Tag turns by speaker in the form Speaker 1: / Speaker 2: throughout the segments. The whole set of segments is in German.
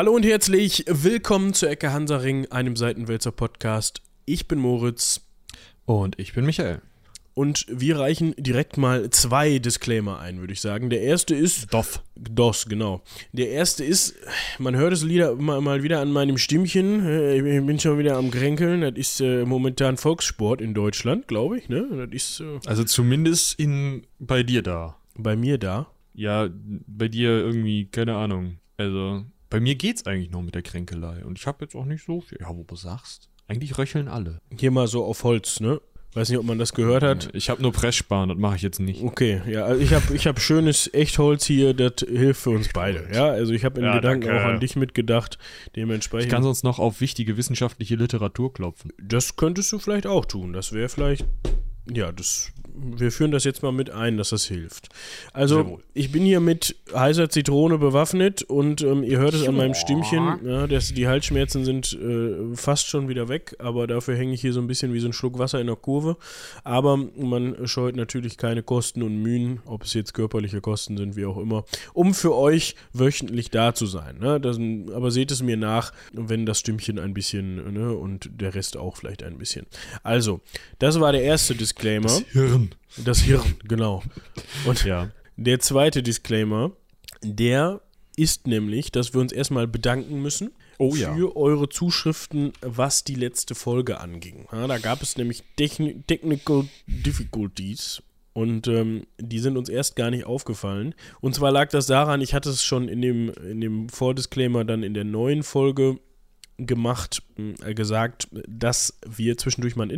Speaker 1: Hallo und herzlich willkommen zur Ecke Hansaring, einem Seitenwälzer Podcast. Ich bin Moritz
Speaker 2: Und ich bin Michael.
Speaker 1: und wir reichen direkt mal zwei Disclaimer ein, würde ich sagen. Der erste ist
Speaker 2: Doff.
Speaker 1: DOS, genau. Der erste ist, man hört es wieder, mal, mal wieder an meinem Stimmchen. äh, Ich bin schon wieder am Kränkeln. Das ist äh, momentan Volkssport in Deutschland, glaube ich. Ne? Das ist äh,
Speaker 2: Also zumindest in bei dir da.
Speaker 1: bei mir da.
Speaker 2: Ja, bei dir irgendwie, keine Ahnung. Also, bei mir geht's eigentlich noch mit der Kränkelei. Und ich habe jetzt auch nicht so viel. Ja, wo du sagst. Eigentlich röcheln alle.
Speaker 1: Hier mal so auf Holz, ne? Weiß nicht, ob man das gehört hat.
Speaker 2: Ich habe nur Presssparen, das mache ich jetzt nicht.
Speaker 1: Okay, ja, also ich habe ich hab schönes Echtholz hier, das hilft für uns beide. Ja, also ich habe in
Speaker 2: Ja,
Speaker 1: Gedanken
Speaker 2: danke.
Speaker 1: auch an dich mitgedacht.
Speaker 2: Ich
Speaker 1: Dementsprechend.
Speaker 2: kann sonst noch auf wichtige wissenschaftliche Literatur klopfen.
Speaker 1: das könntest du vielleicht auch tun. Das wäre vielleicht. Ja, das. Wir führen das jetzt mal mit ein, dass das hilft. Also, ich bin hier mit heißer Zitrone bewaffnet und ähm, ihr hört es an meinem Stimmchen. Ja, das, die Halsschmerzen sind äh, fast schon wieder weg, aber dafür hänge ich hier so ein bisschen wie so ein Schluck Wasser in der Kurve. Aber man scheut natürlich keine Kosten und Mühen, ob es jetzt körperliche Kosten sind, wie auch immer, um für euch wöchentlich da zu sein. Ne? Das, aber seht es mir nach, wenn das Stimmchen ein bisschen ne, und der Rest auch vielleicht ein bisschen. Also, das war der erste Disclaimer.
Speaker 2: Hirn.
Speaker 1: Das Hirn, genau. Und
Speaker 2: Ja.
Speaker 1: der zweite Disclaimer, der ist nämlich, dass wir uns erstmal bedanken müssen
Speaker 2: Oh
Speaker 1: für
Speaker 2: ja.
Speaker 1: eure Zuschriften, was die letzte Folge anging. Ja, da gab es nämlich Techni Technical Difficulties und ähm, die sind uns erst gar nicht aufgefallen. Und zwar lag das daran, ich hatte es schon in dem, in dem Vordisclaimer dann in der neuen Folge gemacht, äh, gesagt, dass wir zwischendurch mal einen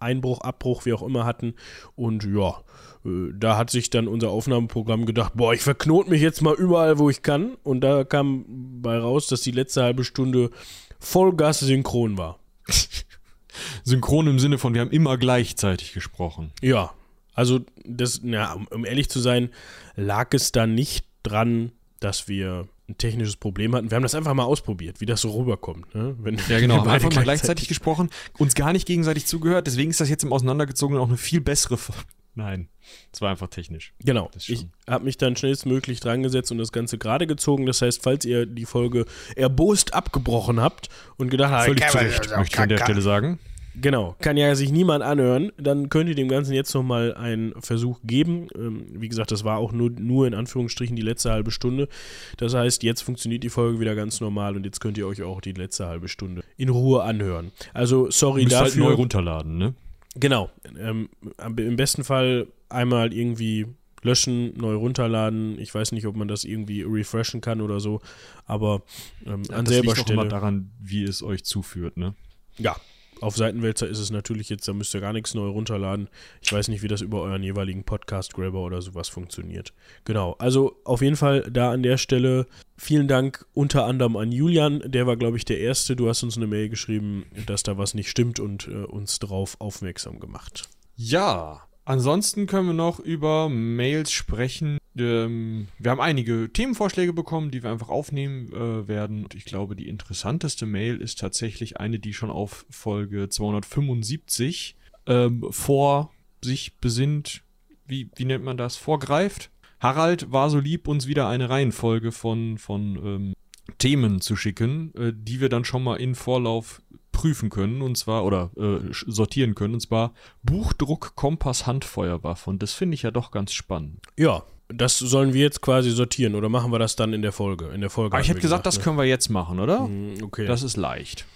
Speaker 1: Interneteinbruch, Abbruch, wie auch immer hatten. Und ja, äh, da hat sich dann unser Aufnahmeprogramm gedacht, boah, ich verknote mich jetzt mal überall, wo ich kann. Und da kam bei raus, dass die letzte halbe Stunde Vollgas synchron war.
Speaker 2: Synchron im Sinne von, wir haben immer gleichzeitig gesprochen.
Speaker 1: Ja, also das, um, um ehrlich zu sein, lag es da nicht dran, dass wir ein technisches Problem hatten. Wir haben das einfach mal ausprobiert, wie das so rüberkommt. Ne? Wenn
Speaker 2: Ja, genau.
Speaker 1: wir
Speaker 2: Haben einfach mal gleichzeitig gesprochen, uns gar nicht gegenseitig zugehört. Deswegen ist das jetzt im Auseinandergezogenen auch eine viel bessere. F Nein, es war einfach technisch.
Speaker 1: Genau. Ich habe mich dann schnellstmöglich dran gesetzt und das Ganze gerade gezogen. Das heißt, falls ihr die Folge erbost abgebrochen habt und gedacht habt,
Speaker 2: Völlig zu Recht, möchte ich an der Stelle sagen.
Speaker 1: Genau, kann ja sich niemand anhören, dann könnt ihr dem Ganzen jetzt nochmal einen Versuch geben. Ähm, wie gesagt, das war auch nur, nur in Anführungsstrichen die letzte halbe Stunde. Das heißt, jetzt funktioniert die Folge wieder ganz normal und jetzt könnt ihr euch auch die letzte halbe Stunde in Ruhe anhören. Also, sorry
Speaker 2: halt
Speaker 1: dafür.
Speaker 2: neu runterladen, ne?
Speaker 1: Genau. Ähm, Im besten Fall einmal irgendwie löschen, neu runterladen. Ich weiß nicht, ob man das irgendwie refreshen kann oder so, aber ähm, an
Speaker 2: das
Speaker 1: selber
Speaker 2: liegt auch immer
Speaker 1: Stelle.
Speaker 2: daran, wie es euch zuführt, ne?
Speaker 1: Ja, auf Seitenwälzer ist es natürlich jetzt, da müsst ihr gar nichts neu runterladen. Ich weiß nicht, wie das über euren jeweiligen Podcast-Grabber oder sowas funktioniert. Genau, also auf jeden Fall da an der Stelle vielen Dank unter anderem an Julian, der war, glaube ich, der Erste. Du hast uns eine Mail geschrieben, dass da was nicht stimmt und äh, uns darauf aufmerksam gemacht.
Speaker 2: Ja, ansonsten können wir noch über Mails sprechen. Ähm, wir haben einige Themenvorschläge bekommen, die wir einfach aufnehmen äh, werden. Und ich glaube, die interessanteste Mail ist tatsächlich eine, die schon auf Folge 275 ähm, vor sich besinnt. Wie, wie nennt man das? Vorgreift. Harald war so lieb, uns wieder eine Reihenfolge von, von ähm, Themen zu schicken, äh, die wir dann schon mal in Vorlauf prüfen können, und zwar, oder äh, sortieren können, und zwar Buchdruck, Kompass, Handfeuerwaffe. Und das finde ich ja doch ganz spannend.
Speaker 1: Ja, das sollen wir jetzt quasi sortieren oder machen wir das dann in der Folge? In der Folge.
Speaker 2: Aber ich hätte
Speaker 1: wir
Speaker 2: gesagt, das
Speaker 1: ne?
Speaker 2: können wir jetzt machen, oder?
Speaker 1: Hm, Okay.
Speaker 2: Das ist leicht.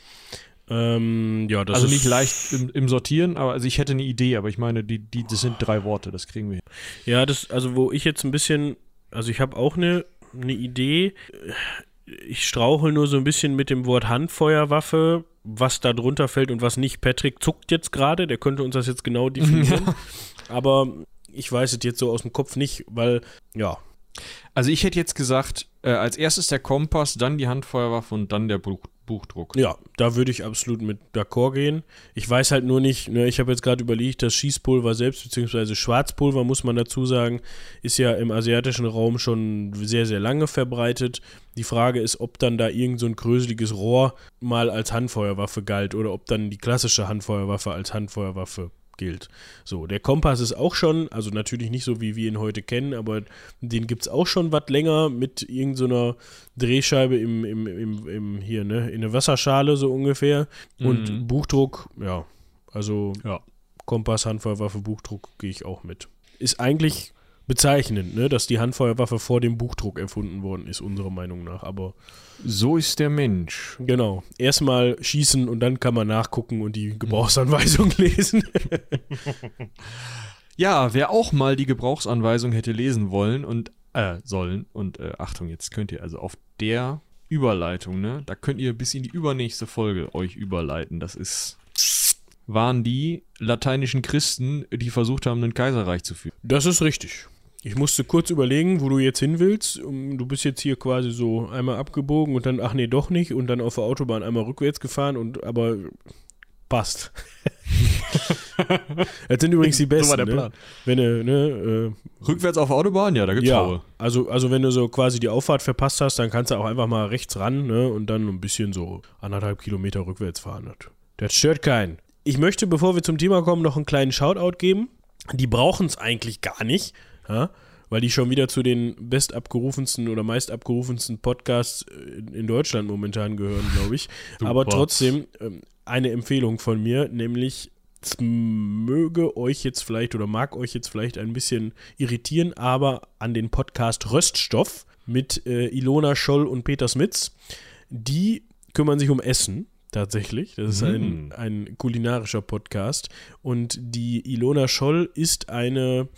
Speaker 1: ähm, ja, das
Speaker 2: also
Speaker 1: ist
Speaker 2: nicht leicht im, im Sortieren, aber also ich hätte eine Idee, aber ich meine, die, die, das sind drei Worte, das kriegen wir hin.
Speaker 1: Ja, das, also wo ich jetzt ein bisschen, also ich habe auch eine, eine Idee. Ich strauchel nur so ein bisschen mit dem Wort Handfeuerwaffe, was da drunter fällt und was nicht. Patrick zuckt jetzt gerade, der könnte uns das jetzt genau definieren. Aber ich weiß es jetzt so aus dem Kopf nicht, weil, ja,
Speaker 2: Also ich hätte jetzt gesagt, äh, als erstes der Kompass, dann die Handfeuerwaffe und dann der Buch, Buchdruck.
Speaker 1: Ja, da würde ich absolut mit d'accord gehen. Ich weiß halt nur nicht, ne, ich habe jetzt gerade überlegt, das Schießpulver selbst, beziehungsweise Schwarzpulver, muss man dazu sagen, ist ja im asiatischen Raum schon sehr, sehr lange verbreitet. Die Frage ist, ob dann da irgend so ein gröseliges Rohr mal als Handfeuerwaffe galt oder ob dann die klassische Handfeuerwaffe als Handfeuerwaffe gilt. So, der Kompass ist auch schon, also natürlich nicht so, wie wir ihn heute kennen, aber den gibt es auch schon was länger mit irgendeiner so Drehscheibe im, im, im, im, hier, ne, in der Wasserschale so ungefähr. Und
Speaker 2: Mhm.
Speaker 1: Buchdruck, ja, also
Speaker 2: Ja.
Speaker 1: Kompass, Handfeuerwaffe, Buchdruck gehe ich auch mit. Ist eigentlich bezeichnend, ne, dass die Handfeuerwaffe vor dem Buchdruck erfunden worden ist, unserer Meinung nach. Aber
Speaker 2: So ist der Mensch.
Speaker 1: genau, erstmal schießen und dann kann man nachgucken und die Gebrauchsanweisung lesen.
Speaker 2: Ja, wer auch mal die Gebrauchsanweisung hätte lesen wollen und äh, sollen und äh, Achtung, jetzt könnt ihr also auf der Überleitung, ne, da könnt ihr bis in die übernächste Folge euch überleiten. Das ist waren die lateinischen Christen, die versucht haben, ein Kaiserreich zu führen.
Speaker 1: Das ist richtig. Ich musste kurz überlegen, wo du jetzt hin willst. Du bist jetzt hier quasi so einmal abgebogen und dann, ach nee, doch nicht. Und dann auf der Autobahn einmal rückwärts gefahren und aber passt. das sind übrigens die besten.
Speaker 2: war der
Speaker 1: ne?
Speaker 2: Plan.
Speaker 1: Wenn du, ne,
Speaker 2: Rückwärts auf der Autobahn? Ja, da
Speaker 1: äh,
Speaker 2: gibt's
Speaker 1: ja,
Speaker 2: Haue.
Speaker 1: also, also wenn du so quasi die Auffahrt verpasst hast, dann kannst du auch einfach mal rechts ran, ne, und dann ein bisschen so anderthalb Kilometer rückwärts fahren. Das, das stört keinen. Ich möchte, bevor wir zum Thema kommen, noch einen kleinen Shoutout geben. Die brauchen es eigentlich gar nicht, ja, weil die schon wieder zu den bestabgerufensten oder meist abgerufensten Podcasts äh, in Deutschland momentan gehören, glaube ich. Aber trotzdem ähm, eine Empfehlung von mir, nämlich es möge euch jetzt vielleicht oder mag euch jetzt vielleicht ein bisschen irritieren, aber an den Podcast Röststoff mit äh, Ilona Scholl und Peter Smits, die kümmern sich um Essen. Tatsächlich. Das ist ein,
Speaker 2: Mm.
Speaker 1: ein kulinarischer Podcast. Und die Ilona Scholl ist eine,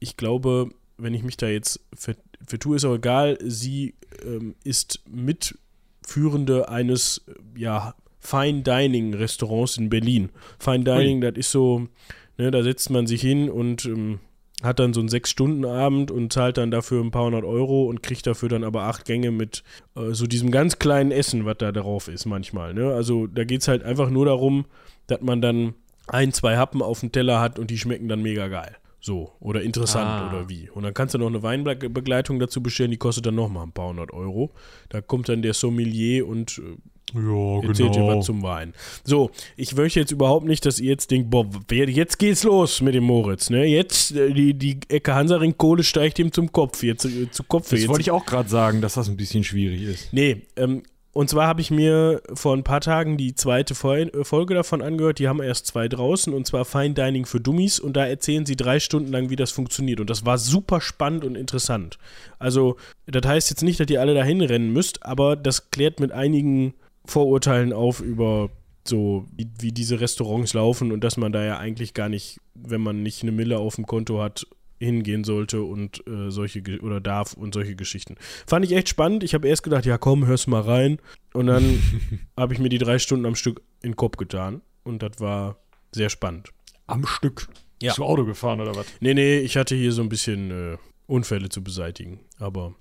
Speaker 1: ich glaube, wenn ich mich da jetzt ver vertue, ist auch egal, sie ähm, ist Mitführende eines, äh, ja, Fine Dining Restaurants in Berlin. Fine Dining, das ist so, ne, da setzt man sich hin und ähm, hat dann so einen Sechs-Stunden-Abend und zahlt dann dafür ein paar hundert Euro und kriegt dafür dann aber acht Gänge mit äh, so diesem ganz kleinen Essen, was da drauf ist manchmal. Ne? Also da geht es halt einfach nur darum, dass man dann ein, zwei Happen auf dem Teller hat und die schmecken dann mega geil. So, oder interessant
Speaker 2: Ah.
Speaker 1: oder wie. Und dann kannst du noch eine Weinbegleitung dazu bestellen, die kostet dann nochmal ein paar hundert Euro. Da kommt dann der Sommelier und äh,
Speaker 2: Ja,
Speaker 1: erzählt dir was zum Wein. So, ich möchte jetzt überhaupt nicht, dass ihr jetzt denkt, boah, jetzt geht's los mit dem Moritz, ne? Jetzt, äh, die, die Ecke Hansaring Kohle steigt ihm zum Kopf, jetzt äh, zu Kopf.
Speaker 2: Das
Speaker 1: jetzt.
Speaker 2: wollte ich auch gerade sagen, dass das ein bisschen schwierig ist.
Speaker 1: Nee, ähm, und zwar habe ich mir vor ein paar Tagen die zweite äh, Folge davon angehört. Die haben erst zwei draußen und zwar Fine Dining für Dummies und da erzählen sie drei Stunden lang, wie das funktioniert. Und das war super spannend und interessant. Also, das heißt jetzt nicht, dass ihr alle dahin rennen müsst, aber das klärt mit einigen Vorurteilen auf über so, wie, wie diese Restaurants laufen und dass man da ja eigentlich gar nicht, wenn man nicht eine Mille auf dem Konto hat, hingehen sollte und äh, solche oder darf und solche Geschichten. Fand ich echt spannend. Ich habe erst gedacht, ja komm, hörst mal rein. Und dann habe ich mir die drei Stunden am Stück in den Kopf getan. Und das war sehr spannend.
Speaker 2: Am Stück.
Speaker 1: Ja.
Speaker 2: Bist du Auto gefahren oder was?
Speaker 1: Nee, nee, ich hatte hier so ein bisschen äh, Unfälle zu beseitigen. Aber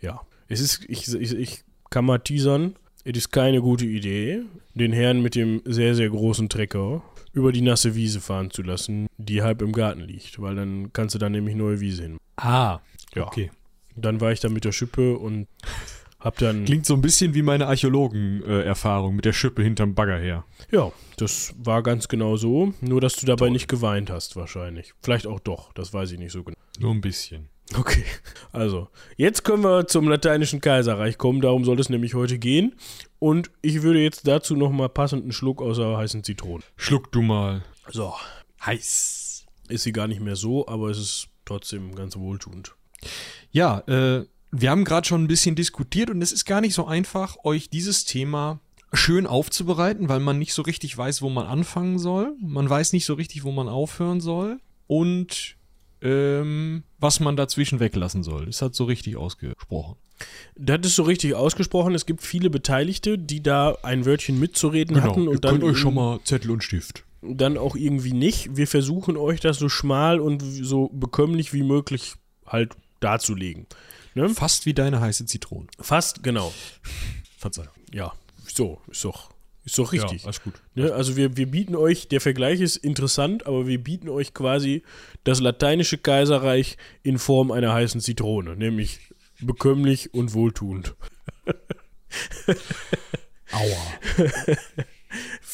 Speaker 1: ja, es ist, ich, ich, ich kann mal teasern. Es ist keine gute Idee, den Herrn mit dem sehr, sehr großen Trecker über die nasse Wiese fahren zu lassen, die halb im Garten liegt. Weil dann kannst du da nämlich neue Wiese hin.
Speaker 2: Ah,
Speaker 1: Ja.
Speaker 2: okay.
Speaker 1: Dann war ich da mit der Schippe und hab dann.
Speaker 2: Klingt so ein bisschen wie meine Archäologen-Erfahrung mit der Schippe hinterm Bagger her.
Speaker 1: Ja, das war ganz genau so. Nur, dass du dabei nicht geweint hast, wahrscheinlich. Vielleicht auch doch, das weiß ich nicht so genau.
Speaker 2: Nur ein bisschen.
Speaker 1: Okay, also, jetzt können wir zum lateinischen Kaiserreich kommen. Darum soll es nämlich heute gehen. Und ich würde jetzt dazu nochmal passend einen Schluck aus der heißen Zitrone.
Speaker 2: Schluck du mal.
Speaker 1: So,
Speaker 2: Heiß.
Speaker 1: ist sie gar nicht mehr so, aber es ist trotzdem ganz wohltuend.
Speaker 2: Ja, äh, wir haben gerade schon ein bisschen diskutiert und es ist gar nicht so einfach, euch dieses Thema schön aufzubereiten, weil man nicht so richtig weiß, wo man anfangen soll. Man weiß nicht so richtig, wo man aufhören soll. Und ähm, was man dazwischen weglassen soll. Das hat so richtig ausgesprochen.
Speaker 1: Das ist so richtig ausgesprochen. Es gibt viele Beteiligte, die da ein Wörtchen mitzureden
Speaker 2: Genau.
Speaker 1: hatten und dann,
Speaker 2: mal Zettel und Stift.
Speaker 1: dann auch irgendwie nicht. Wir versuchen euch das so schmal und so bekömmlich wie möglich halt darzulegen. Ne?
Speaker 2: Fast wie deine heiße Zitrone.
Speaker 1: Fast, genau.
Speaker 2: Verzeihung.
Speaker 1: Ja, so, ist doch, ist doch richtig.
Speaker 2: Ja, alles gut.
Speaker 1: Ne, also wir, wir bieten euch, der Vergleich ist interessant, aber wir bieten euch quasi das lateinische Kaiserreich in Form einer heißen Zitrone, nämlich bekömmlich und wohltuend.
Speaker 2: Aua.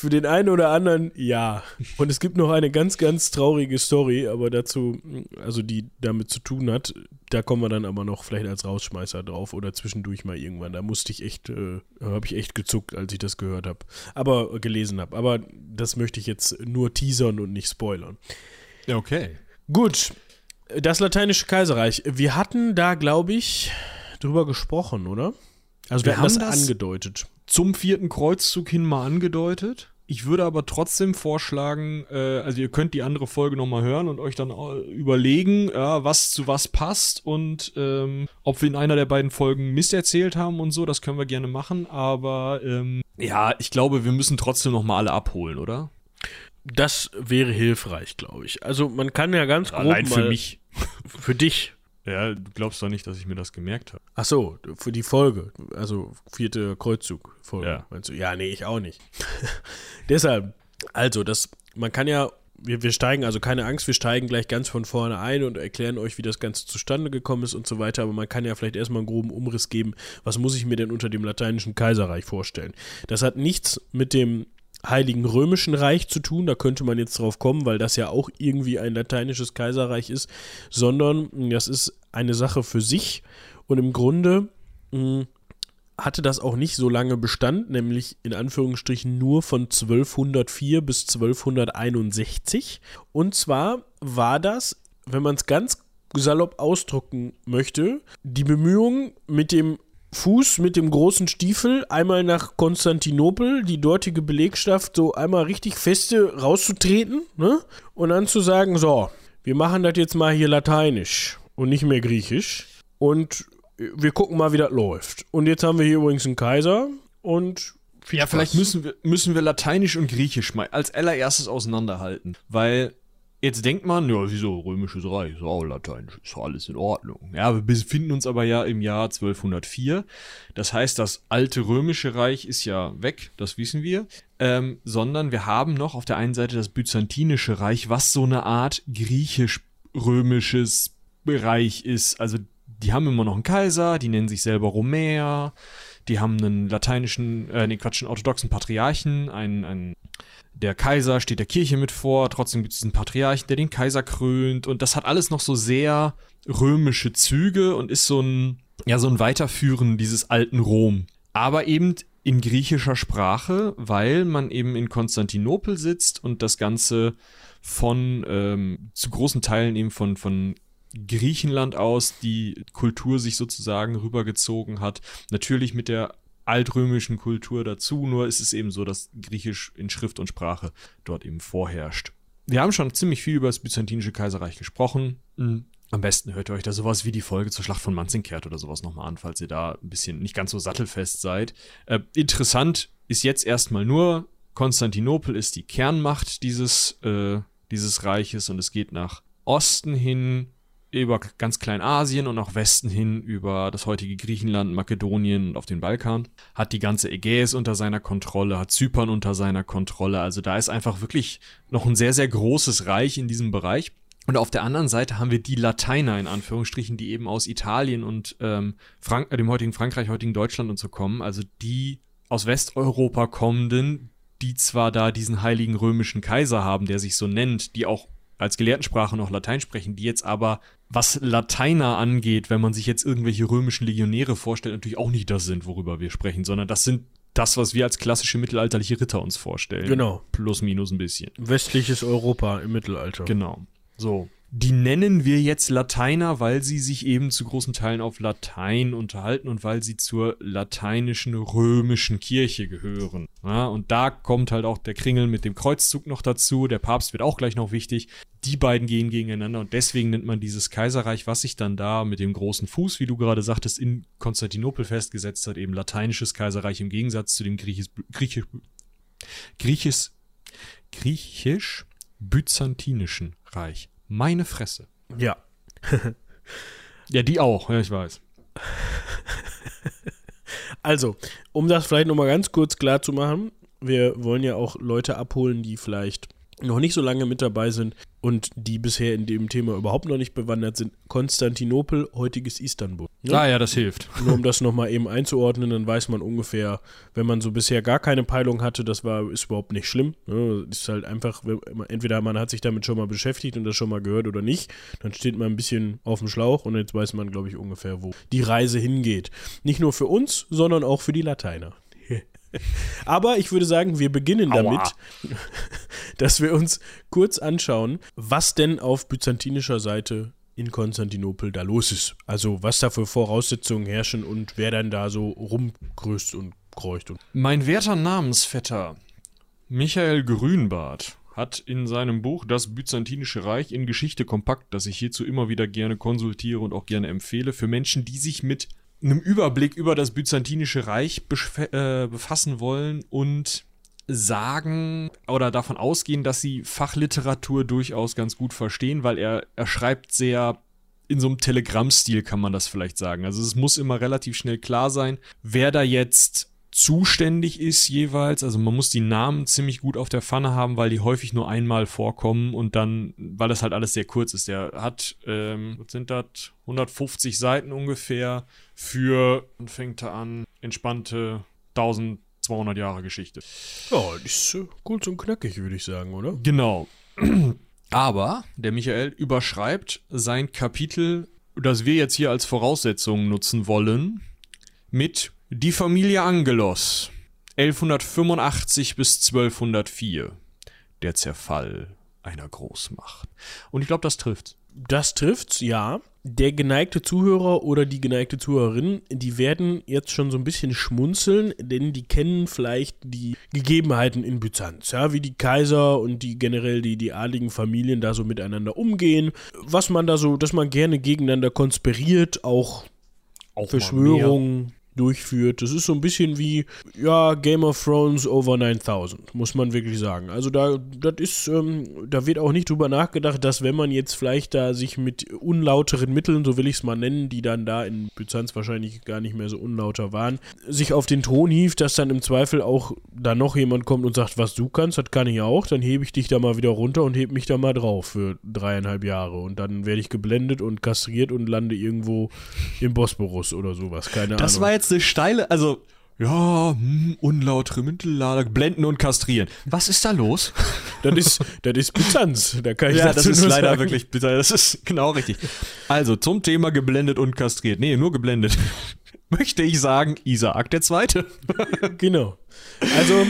Speaker 1: für den einen oder anderen ja. Und es gibt noch eine ganz, ganz traurige Story, aber dazu, also die damit zu tun hat, da kommen wir dann aber noch vielleicht als Rausschmeißer drauf oder zwischendurch mal irgendwann. Da musste ich echt, äh, habe ich echt gezuckt, als ich das gehört habe. Aber äh, gelesen habe. Aber das möchte ich jetzt nur teasern und nicht spoilern.
Speaker 2: Okay.
Speaker 1: Gut. Das Lateinische Kaiserreich. Wir hatten da, glaube ich, drüber gesprochen, oder? Also wir, wir haben das, das angedeutet.
Speaker 2: Zum vierten Kreuzzug hin mal angedeutet. Ich würde aber trotzdem vorschlagen, äh, also ihr könnt die andere Folge nochmal hören und euch dann äh, überlegen, ja, was zu was passt und ähm, ob wir in einer der beiden Folgen Mist erzählt haben und so, das können wir gerne machen. Aber ähm, ja, ich glaube, wir müssen trotzdem nochmal alle abholen, oder?
Speaker 1: Das wäre hilfreich, glaube ich. Also man kann ja ganz grob
Speaker 2: Allein für mich.
Speaker 1: Für dich.
Speaker 2: Ja, du glaubst doch nicht, dass ich mir das gemerkt habe.
Speaker 1: Ach so, für die Folge, also vierte Kreuzzug-Folge.
Speaker 2: Ja.
Speaker 1: Meinst du? Ja, nee, ich auch nicht. Deshalb, also, das, man kann ja, wir, wir steigen, also keine Angst, wir steigen gleich ganz von vorne ein und erklären euch, wie das Ganze zustande gekommen ist und so weiter, aber man kann ja vielleicht erstmal einen groben Umriss geben, was muss ich mir denn unter dem lateinischen Kaiserreich vorstellen. Das hat nichts mit dem Heiligen Römischen Reich zu tun, da könnte man jetzt drauf kommen, weil das ja auch irgendwie ein lateinisches Kaiserreich ist, sondern das ist eine Sache für sich. Und im Grunde mh, hm, hatte das auch nicht so lange Bestand, nämlich in Anführungsstrichen nur von 1204 bis 1261. Und zwar war das, wenn man es ganz salopp ausdrucken möchte, die Bemühungen mit dem Fuß mit dem großen Stiefel einmal nach Konstantinopel, die dortige Belegschaft so einmal richtig feste rauszutreten, ne? Und dann zu sagen, so, wir machen das jetzt mal hier lateinisch und nicht mehr griechisch und wir gucken mal, wie das läuft. Und jetzt haben wir hier übrigens einen Kaiser und
Speaker 2: ja, vielleicht müssen wir, müssen wir Lateinisch und Griechisch mal als allererstes auseinanderhalten, weil Jetzt denkt man, ja, wieso, römisches Reich, auch lateinisch, ist alles in Ordnung. Ja, wir befinden uns aber ja im Jahr 1204. Das heißt, das alte römische Reich ist ja weg, das wissen wir. Ähm, sondern wir haben noch auf der einen Seite das byzantinische Reich, was so eine Art griechisch-römisches Reich ist. Also, die haben immer noch einen Kaiser, die nennen sich selber Romäer, die haben einen lateinischen, äh, nee, Quatsch, einen orthodoxen Patriarchen, einen, einen der Kaiser steht der Kirche mit vor, trotzdem gibt es diesen Patriarchen, der den Kaiser krönt und das hat alles noch so sehr römische Züge und ist so ein, ja, so ein Weiterführen dieses alten Rom. Aber eben in griechischer Sprache, weil man eben in Konstantinopel sitzt und das Ganze von ähm, zu großen Teilen eben von, von Griechenland aus die Kultur sich sozusagen rübergezogen hat. Natürlich mit der altrömischen Kultur dazu, nur ist es eben so, dass Griechisch in Schrift und Sprache dort eben vorherrscht. Wir haben schon ziemlich viel über das Byzantinische Kaiserreich gesprochen. Mhm. Am besten hört ihr euch da sowas wie die Folge zur Schlacht von Manzingkehrt oder sowas nochmal an, falls ihr da ein bisschen nicht ganz so sattelfest seid. Äh, interessant ist jetzt erstmal nur, Konstantinopel ist die Kernmacht dieses, äh, dieses Reiches und es geht nach Osten hin über ganz Kleinasien und nach Westen hin über das heutige Griechenland, Makedonien und auf den Balkan. Hat die ganze Ägäis unter seiner Kontrolle, hat Zypern unter seiner Kontrolle. Also da ist einfach wirklich noch ein sehr, sehr großes Reich in diesem Bereich. Und auf der anderen Seite haben wir die Lateiner in Anführungsstrichen, die eben aus Italien und ähm, Frank äh, dem heutigen Frankreich, heutigen Deutschland und so kommen. Also die aus Westeuropa kommenden, die zwar da diesen heiligen römischen Kaiser haben, der sich so nennt, die auch als Gelehrtensprache noch Latein sprechen, die jetzt aber, was Lateiner angeht, wenn man sich jetzt irgendwelche römischen Legionäre vorstellt, natürlich auch nicht das sind, worüber wir sprechen, sondern das sind das, was wir als klassische mittelalterliche Ritter uns vorstellen.
Speaker 1: Genau.
Speaker 2: Plus, minus ein bisschen.
Speaker 1: Westliches Europa im Mittelalter.
Speaker 2: Genau. So. Die nennen wir jetzt Lateiner, weil sie sich eben zu großen Teilen auf Latein unterhalten und weil sie zur lateinischen römischen Kirche gehören. Ja, und da kommt halt auch der Kringel mit dem Kreuzzug noch dazu. Der Papst wird auch gleich noch wichtig. Die beiden gehen gegeneinander und deswegen nennt man dieses Kaiserreich, was sich dann da mit dem großen Fuß, wie du gerade sagtest, in Konstantinopel festgesetzt hat, eben lateinisches Kaiserreich im Gegensatz zu dem griechisch, griechisch, griechisch, griechisch byzantinischen Reich. Meine Fresse.
Speaker 1: Ja.
Speaker 2: ja, die auch, ja, ich weiß.
Speaker 1: Also, um das vielleicht nochmal ganz kurz klar zu machen, wir wollen ja auch Leute abholen, die vielleicht noch nicht so lange mit dabei sind und die bisher in dem Thema überhaupt noch nicht bewandert sind. Konstantinopel, heutiges Istanbul. Ne?
Speaker 2: Ah ja, das hilft.
Speaker 1: Nur um das nochmal eben einzuordnen, dann weiß man ungefähr, wenn man so bisher gar keine Peilung hatte, das war, ist überhaupt nicht schlimm. Ne? Ist halt einfach, entweder man hat sich damit schon mal beschäftigt und das schon mal gehört oder nicht, dann steht man ein bisschen auf dem Schlauch und jetzt weiß man, glaube ich, ungefähr, wo die Reise hingeht. Nicht nur für uns, sondern auch für die Lateiner. Aber ich würde sagen, wir beginnen damit, Aua. dass wir uns kurz anschauen, was denn auf byzantinischer Seite in Konstantinopel da los ist. Also was da für Voraussetzungen herrschen und wer dann da so rumgrüßt und kreucht. Und
Speaker 2: mein werter Namensvetter Michael Grünbart hat in seinem Buch Das Byzantinische Reich in Geschichte kompakt, das ich hierzu immer wieder gerne konsultiere und auch gerne empfehle, für Menschen, die sich mit einem Überblick über das Byzantinische Reich äh, befassen wollen und sagen oder davon ausgehen, dass sie Fachliteratur durchaus ganz gut verstehen, weil er, er schreibt sehr in so einem Telegrammstil, kann man das vielleicht sagen. Also es muss immer relativ schnell klar sein, wer da jetzt zuständig ist jeweils. Also man muss die Namen ziemlich gut auf der Pfanne haben, weil die häufig nur einmal vorkommen und dann, weil das halt alles sehr kurz ist. Der hat, ähm, was sind das, 150 Seiten ungefähr für, und fängt er an, entspannte 1000 200 Jahre Geschichte.
Speaker 1: Ja, das ist äh, kurz und knackig, würde ich sagen, oder?
Speaker 2: Genau. Aber der Michael überschreibt sein Kapitel, das wir jetzt hier als Voraussetzung nutzen wollen, mit Die Familie Angelos 1185 bis 1204. Der Zerfall einer Großmacht. Und ich glaube, das trifft's.
Speaker 1: Das trifft's, ja der geneigte Zuhörer oder die geneigte Zuhörerin, die werden jetzt schon so ein bisschen schmunzeln, denn die kennen vielleicht die Gegebenheiten in Byzanz, ja, wie die Kaiser und die generell die, die adligen Familien da so miteinander umgehen, was man da so, dass man gerne gegeneinander konspiriert, auch, auch Verschwörungen durchführt. Das ist so ein bisschen wie, ja, Game of Thrones over 9000, muss man wirklich sagen. Also da, das ist, ähm, da wird auch nicht drüber nachgedacht, dass wenn man jetzt vielleicht da sich mit unlauteren Mitteln, so will ich es mal nennen, die dann da in Byzanz wahrscheinlich gar nicht mehr so unlauter waren, sich auf den Ton hieft, dass dann im Zweifel auch da noch jemand kommt und sagt, was du kannst, das kann ich auch, dann hebe ich dich da mal wieder runter und heb mich da mal drauf für dreieinhalb Jahre und dann werde ich geblendet und kastriert und lande irgendwo im Bosporus oder sowas, keine
Speaker 2: das
Speaker 1: Ahnung.
Speaker 2: Jetzt eine steile, also ja, hm, unlautere Mittellader, blenden und kastrieren. Was ist da los?
Speaker 1: Das ist, das ist Byzanz. Da kann ich
Speaker 2: ja, das ist leider sagen. wirklich bitter. Das ist genau richtig. Also zum Thema geblendet und kastriert. Nee, nur geblendet. Möchte ich sagen, Isaak der Zweite.
Speaker 1: genau. Also,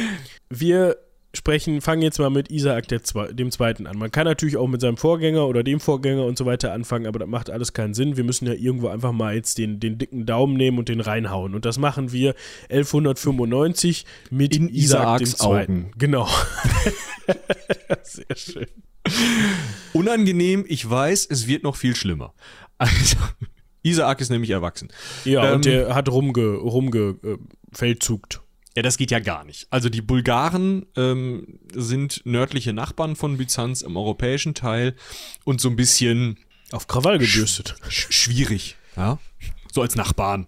Speaker 1: wir sprechen, fangen jetzt mal mit Isaac Zwe dem Zweiten an. Man kann natürlich auch mit seinem Vorgänger oder dem Vorgänger und so weiter anfangen, aber das macht alles keinen Sinn. Wir müssen ja irgendwo einfach mal jetzt den, den dicken Daumen nehmen und den reinhauen. Und das machen wir 1195 mit
Speaker 2: In Isaac dem Zweiten. Augen.
Speaker 1: Genau.
Speaker 2: Sehr schön. Unangenehm, ich weiß, es wird noch viel schlimmer. Also, Isaac ist nämlich erwachsen.
Speaker 1: Ja, ähm, und der hat rumge, rumge äh.
Speaker 2: Ja, das geht ja gar nicht. Also die Bulgaren ähm, sind nördliche Nachbarn von Byzanz im europäischen Teil und so ein bisschen
Speaker 1: auf Krawall gebürstet.
Speaker 2: Sch schwierig, ja. So als Nachbarn.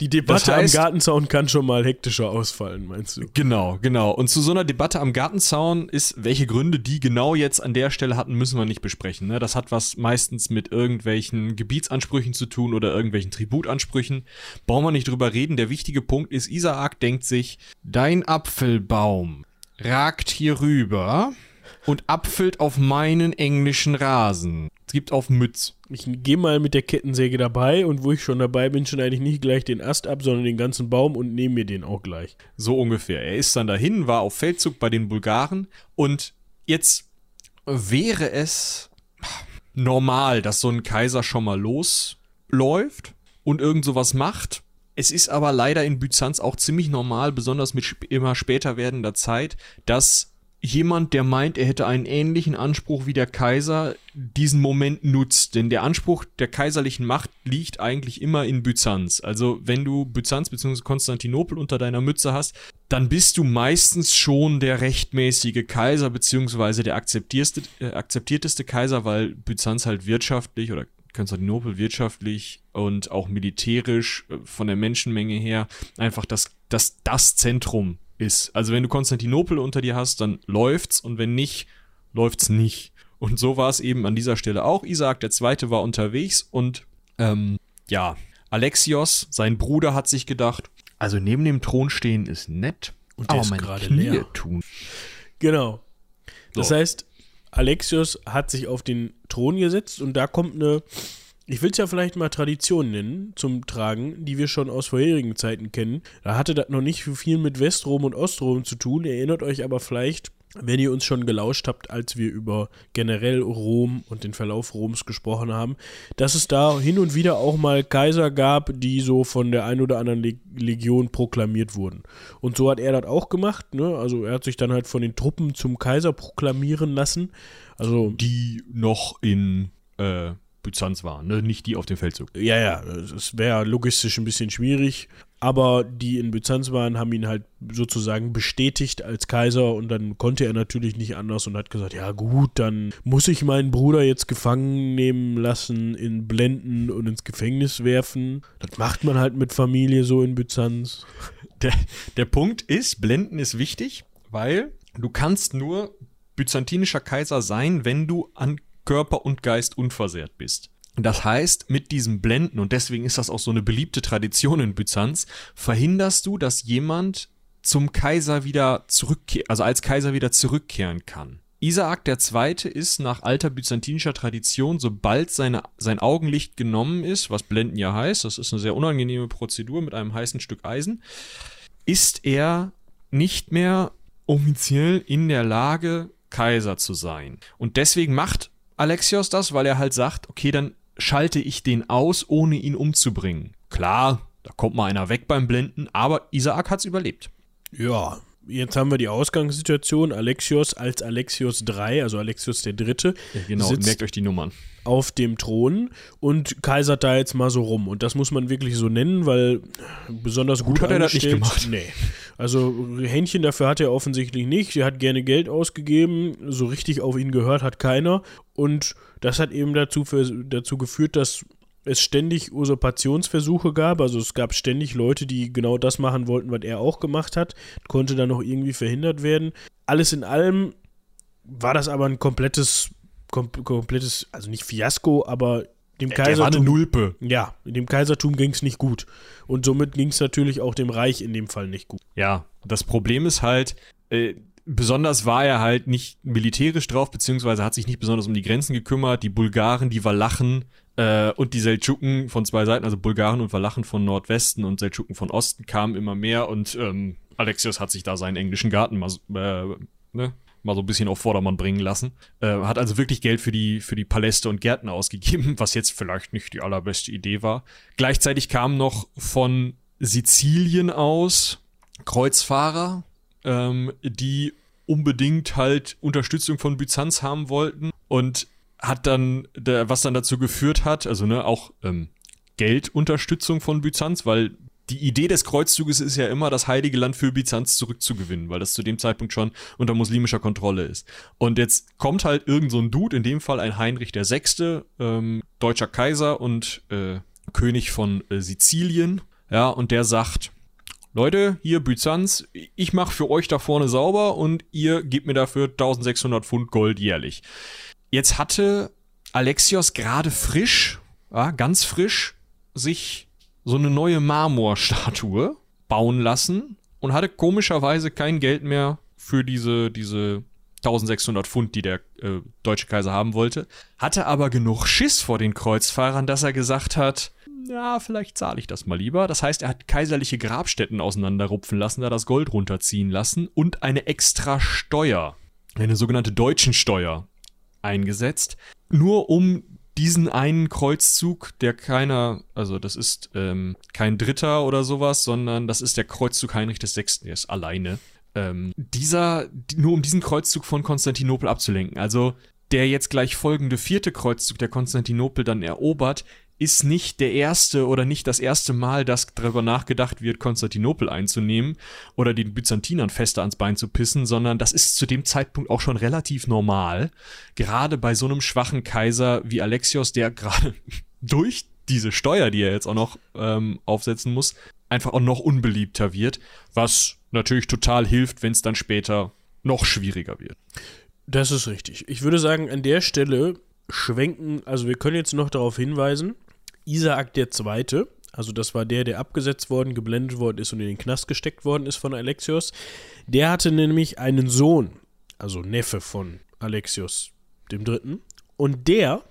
Speaker 1: Die Debatte das heißt, am Gartenzaun kann schon mal hektischer ausfallen, meinst du?
Speaker 2: Genau, genau. Und zu so einer Debatte am Gartenzaun ist, welche Gründe die genau jetzt an der Stelle hatten, müssen wir nicht besprechen. Ne? Das hat was meistens mit irgendwelchen Gebietsansprüchen zu tun oder irgendwelchen Tributansprüchen. Brauchen wir nicht drüber reden. Der wichtige Punkt ist, Isaak denkt sich, dein Apfelbaum ragt hier rüber und apfelt auf meinen englischen Rasen. Es gibt auf Mütz.
Speaker 1: Ich gehe mal mit der Kettensäge dabei und wo ich schon dabei bin, schon eigentlich nicht gleich den Ast ab, sondern den ganzen Baum und nehme mir den auch gleich.
Speaker 2: So ungefähr. Er ist dann dahin, war auf Feldzug bei den Bulgaren und jetzt wäre es normal, dass so ein Kaiser schon mal losläuft und irgend sowas macht. Es ist aber leider in Byzanz auch ziemlich normal, besonders mit immer später werdender Zeit, dass jemand, der meint, er hätte einen ähnlichen Anspruch wie der Kaiser, diesen Moment nutzt. Denn der Anspruch der kaiserlichen Macht liegt eigentlich immer in Byzanz. Also wenn du Byzanz bzw. Konstantinopel unter deiner Mütze hast, dann bist du meistens schon der rechtmäßige Kaiser bzw. der akzeptierteste, äh, akzeptierteste Kaiser, weil Byzanz halt wirtschaftlich oder Konstantinopel wirtschaftlich und auch militärisch äh, von der Menschenmenge her einfach das, das, das Zentrum ist. Also wenn du Konstantinopel unter dir hast, dann läuft's und wenn nicht, läuft's nicht. Und so war es eben an dieser Stelle auch. Isaac der Zweite war unterwegs und ähm, ja, Alexios, sein Bruder, hat sich gedacht, also neben dem Thron stehen ist nett,
Speaker 1: Und der
Speaker 2: aber
Speaker 1: ist
Speaker 2: meine
Speaker 1: gerade
Speaker 2: Knie
Speaker 1: leer.
Speaker 2: tun.
Speaker 1: Genau. Das
Speaker 2: So.
Speaker 1: heißt, Alexios hat sich auf den Thron gesetzt und da kommt eine, ich will es ja vielleicht mal Tradition nennen, zum Tragen, die wir schon aus vorherigen Zeiten kennen. Da hatte das noch nicht viel mit Westrom und Ostrom zu tun, erinnert euch aber vielleicht, wenn ihr uns schon gelauscht habt, als wir über generell Rom und den Verlauf Roms gesprochen haben, dass es da hin und wieder auch mal Kaiser gab, die so von der ein oder anderen Leg Legion proklamiert wurden. Und so hat er das auch gemacht, ne? Also er hat sich dann halt von den Truppen zum Kaiser proklamieren lassen. Also
Speaker 2: Die noch in äh, Byzanz waren, ne? nicht die auf dem Feldzug.
Speaker 1: Ja, ja, es wäre logistisch ein bisschen schwierig, aber die in Byzanz waren, haben ihn halt sozusagen bestätigt als Kaiser und dann konnte er natürlich nicht anders und hat gesagt, ja gut, dann muss ich meinen Bruder jetzt gefangen nehmen lassen, in Blenden und ins Gefängnis werfen. Das macht man halt mit Familie so in Byzanz.
Speaker 2: Der, der Punkt ist, Blenden ist wichtig, weil du kannst nur byzantinischer Kaiser sein, wenn du an Körper und Geist unversehrt bist. Das heißt, mit diesem Blenden, und deswegen ist das auch so eine beliebte Tradition in Byzanz, verhinderst du, dass jemand zum Kaiser wieder zurückkehren, also als Kaiser wieder zurückkehren kann. Isaak II. ist nach alter byzantinischer Tradition, sobald seine, sein Augenlicht genommen ist, was Blenden ja heißt, das ist eine sehr unangenehme Prozedur mit einem heißen Stück Eisen, ist er nicht mehr offiziell in der Lage, Kaiser zu sein. Und deswegen macht Alexios das, weil er halt sagt, okay, dann schalte ich den aus, ohne ihn umzubringen. Klar, da kommt mal einer weg beim Blenden, aber Isaak hat's überlebt.
Speaker 1: Ja, jetzt haben wir die Ausgangssituation. Alexios als Alexios III, also Alexios der Dritte,
Speaker 2: Genau,
Speaker 1: sitzt
Speaker 2: merkt euch die Nummern.
Speaker 1: auf dem Thron und kaisert da jetzt mal so rum. Und das muss man wirklich so nennen, weil besonders gut,
Speaker 2: Gut hat er das nicht gemacht.
Speaker 1: Nee. Also Händchen dafür hat er offensichtlich nicht. Er hat gerne Geld ausgegeben. So richtig auf ihn gehört hat keiner. Und das hat eben dazu, für, dazu geführt, dass es ständig Usurpationsversuche gab. Also es gab ständig Leute, die genau das machen wollten, was er auch gemacht hat. Konnte dann noch irgendwie verhindert werden. Alles in allem war das aber ein komplettes, kom komplettes, also nicht Fiasko, aber dem
Speaker 2: Der war eine
Speaker 1: Kaisertum.
Speaker 2: Nulpe.
Speaker 1: Ja, dem Kaisertum ging es nicht gut. Und somit ging es natürlich auch dem Reich in dem Fall nicht gut.
Speaker 2: Ja, das Problem ist halt, äh, besonders war er halt nicht militärisch drauf, beziehungsweise hat sich nicht besonders um die Grenzen gekümmert. Die Bulgaren, die Walachen äh, und die Seldschuken von zwei Seiten, also Bulgaren und Walachen von Nordwesten und Seldschuken von Osten kamen immer mehr und ähm, Alexios hat sich da seinen englischen Garten mal, so- äh, ne, mal so ein bisschen auf Vordermann bringen lassen. Äh, hat also wirklich Geld für die, für die Paläste und Gärten ausgegeben, was jetzt vielleicht nicht die allerbeste Idee war. Gleichzeitig kamen noch von Sizilien aus Kreuzfahrer, ähm, die unbedingt halt Unterstützung von Byzanz haben wollten und hat dann, der, was dann dazu geführt hat, also ne, auch ähm, Geldunterstützung von Byzanz, weil die Idee des Kreuzzuges ist ja immer, das Heilige Land für Byzanz zurückzugewinnen, weil das zu dem Zeitpunkt schon unter muslimischer Kontrolle ist. Und jetzt kommt halt irgend so ein Dude, in dem Fall ein Heinrich Sechste, ähm, deutscher Kaiser und äh, König von äh, Sizilien, ja, und der sagt, Leute, hier Byzanz, ich mache für euch da vorne sauber und ihr gebt mir dafür 1600 Pfund Gold jährlich. Jetzt hatte Alexios gerade frisch, ja, ganz frisch, sich so eine neue Marmorstatue bauen lassen und hatte komischerweise kein Geld mehr für diese, diese 1600 Pfund, die der äh, deutsche Kaiser haben wollte. Hatte aber genug Schiss vor den Kreuzfahrern, dass er gesagt hat, ja, vielleicht zahle ich das mal lieber. Das heißt, er hat kaiserliche Grabstätten auseinanderrupfen lassen, da das Gold runterziehen lassen und eine extra Steuer, eine sogenannte deutschen Steuer, eingesetzt, nur um diesen einen Kreuzzug, der keiner, also das ist ähm, kein Dritter oder sowas, sondern das ist der Kreuzzug Heinrich des Sechsten, der ist alleine. Ähm, dieser, nur um diesen Kreuzzug von Konstantinopel abzulenken. Also der jetzt gleich folgende vierte Kreuzzug, der Konstantinopel dann erobert, ist nicht der erste oder nicht das erste Mal, dass darüber nachgedacht wird, Konstantinopel einzunehmen oder den Byzantinern fester ans Bein zu pissen, sondern das ist zu dem Zeitpunkt auch schon relativ normal. Gerade bei so einem schwachen Kaiser wie Alexios, der gerade durch diese Steuer, die er jetzt auch noch ähm, aufsetzen muss, einfach auch noch unbeliebter wird, was natürlich total hilft, wenn es dann später noch schwieriger wird.
Speaker 1: Das ist richtig. Ich würde sagen, an der Stelle schwenken, also wir können jetzt noch darauf hinweisen, Isaak der Zweite, also das war der, der abgesetzt worden, geblendet worden ist und in den Knast gesteckt worden ist von Alexios, der hatte nämlich einen Sohn, also Neffe von Alexios dem Dritten, und der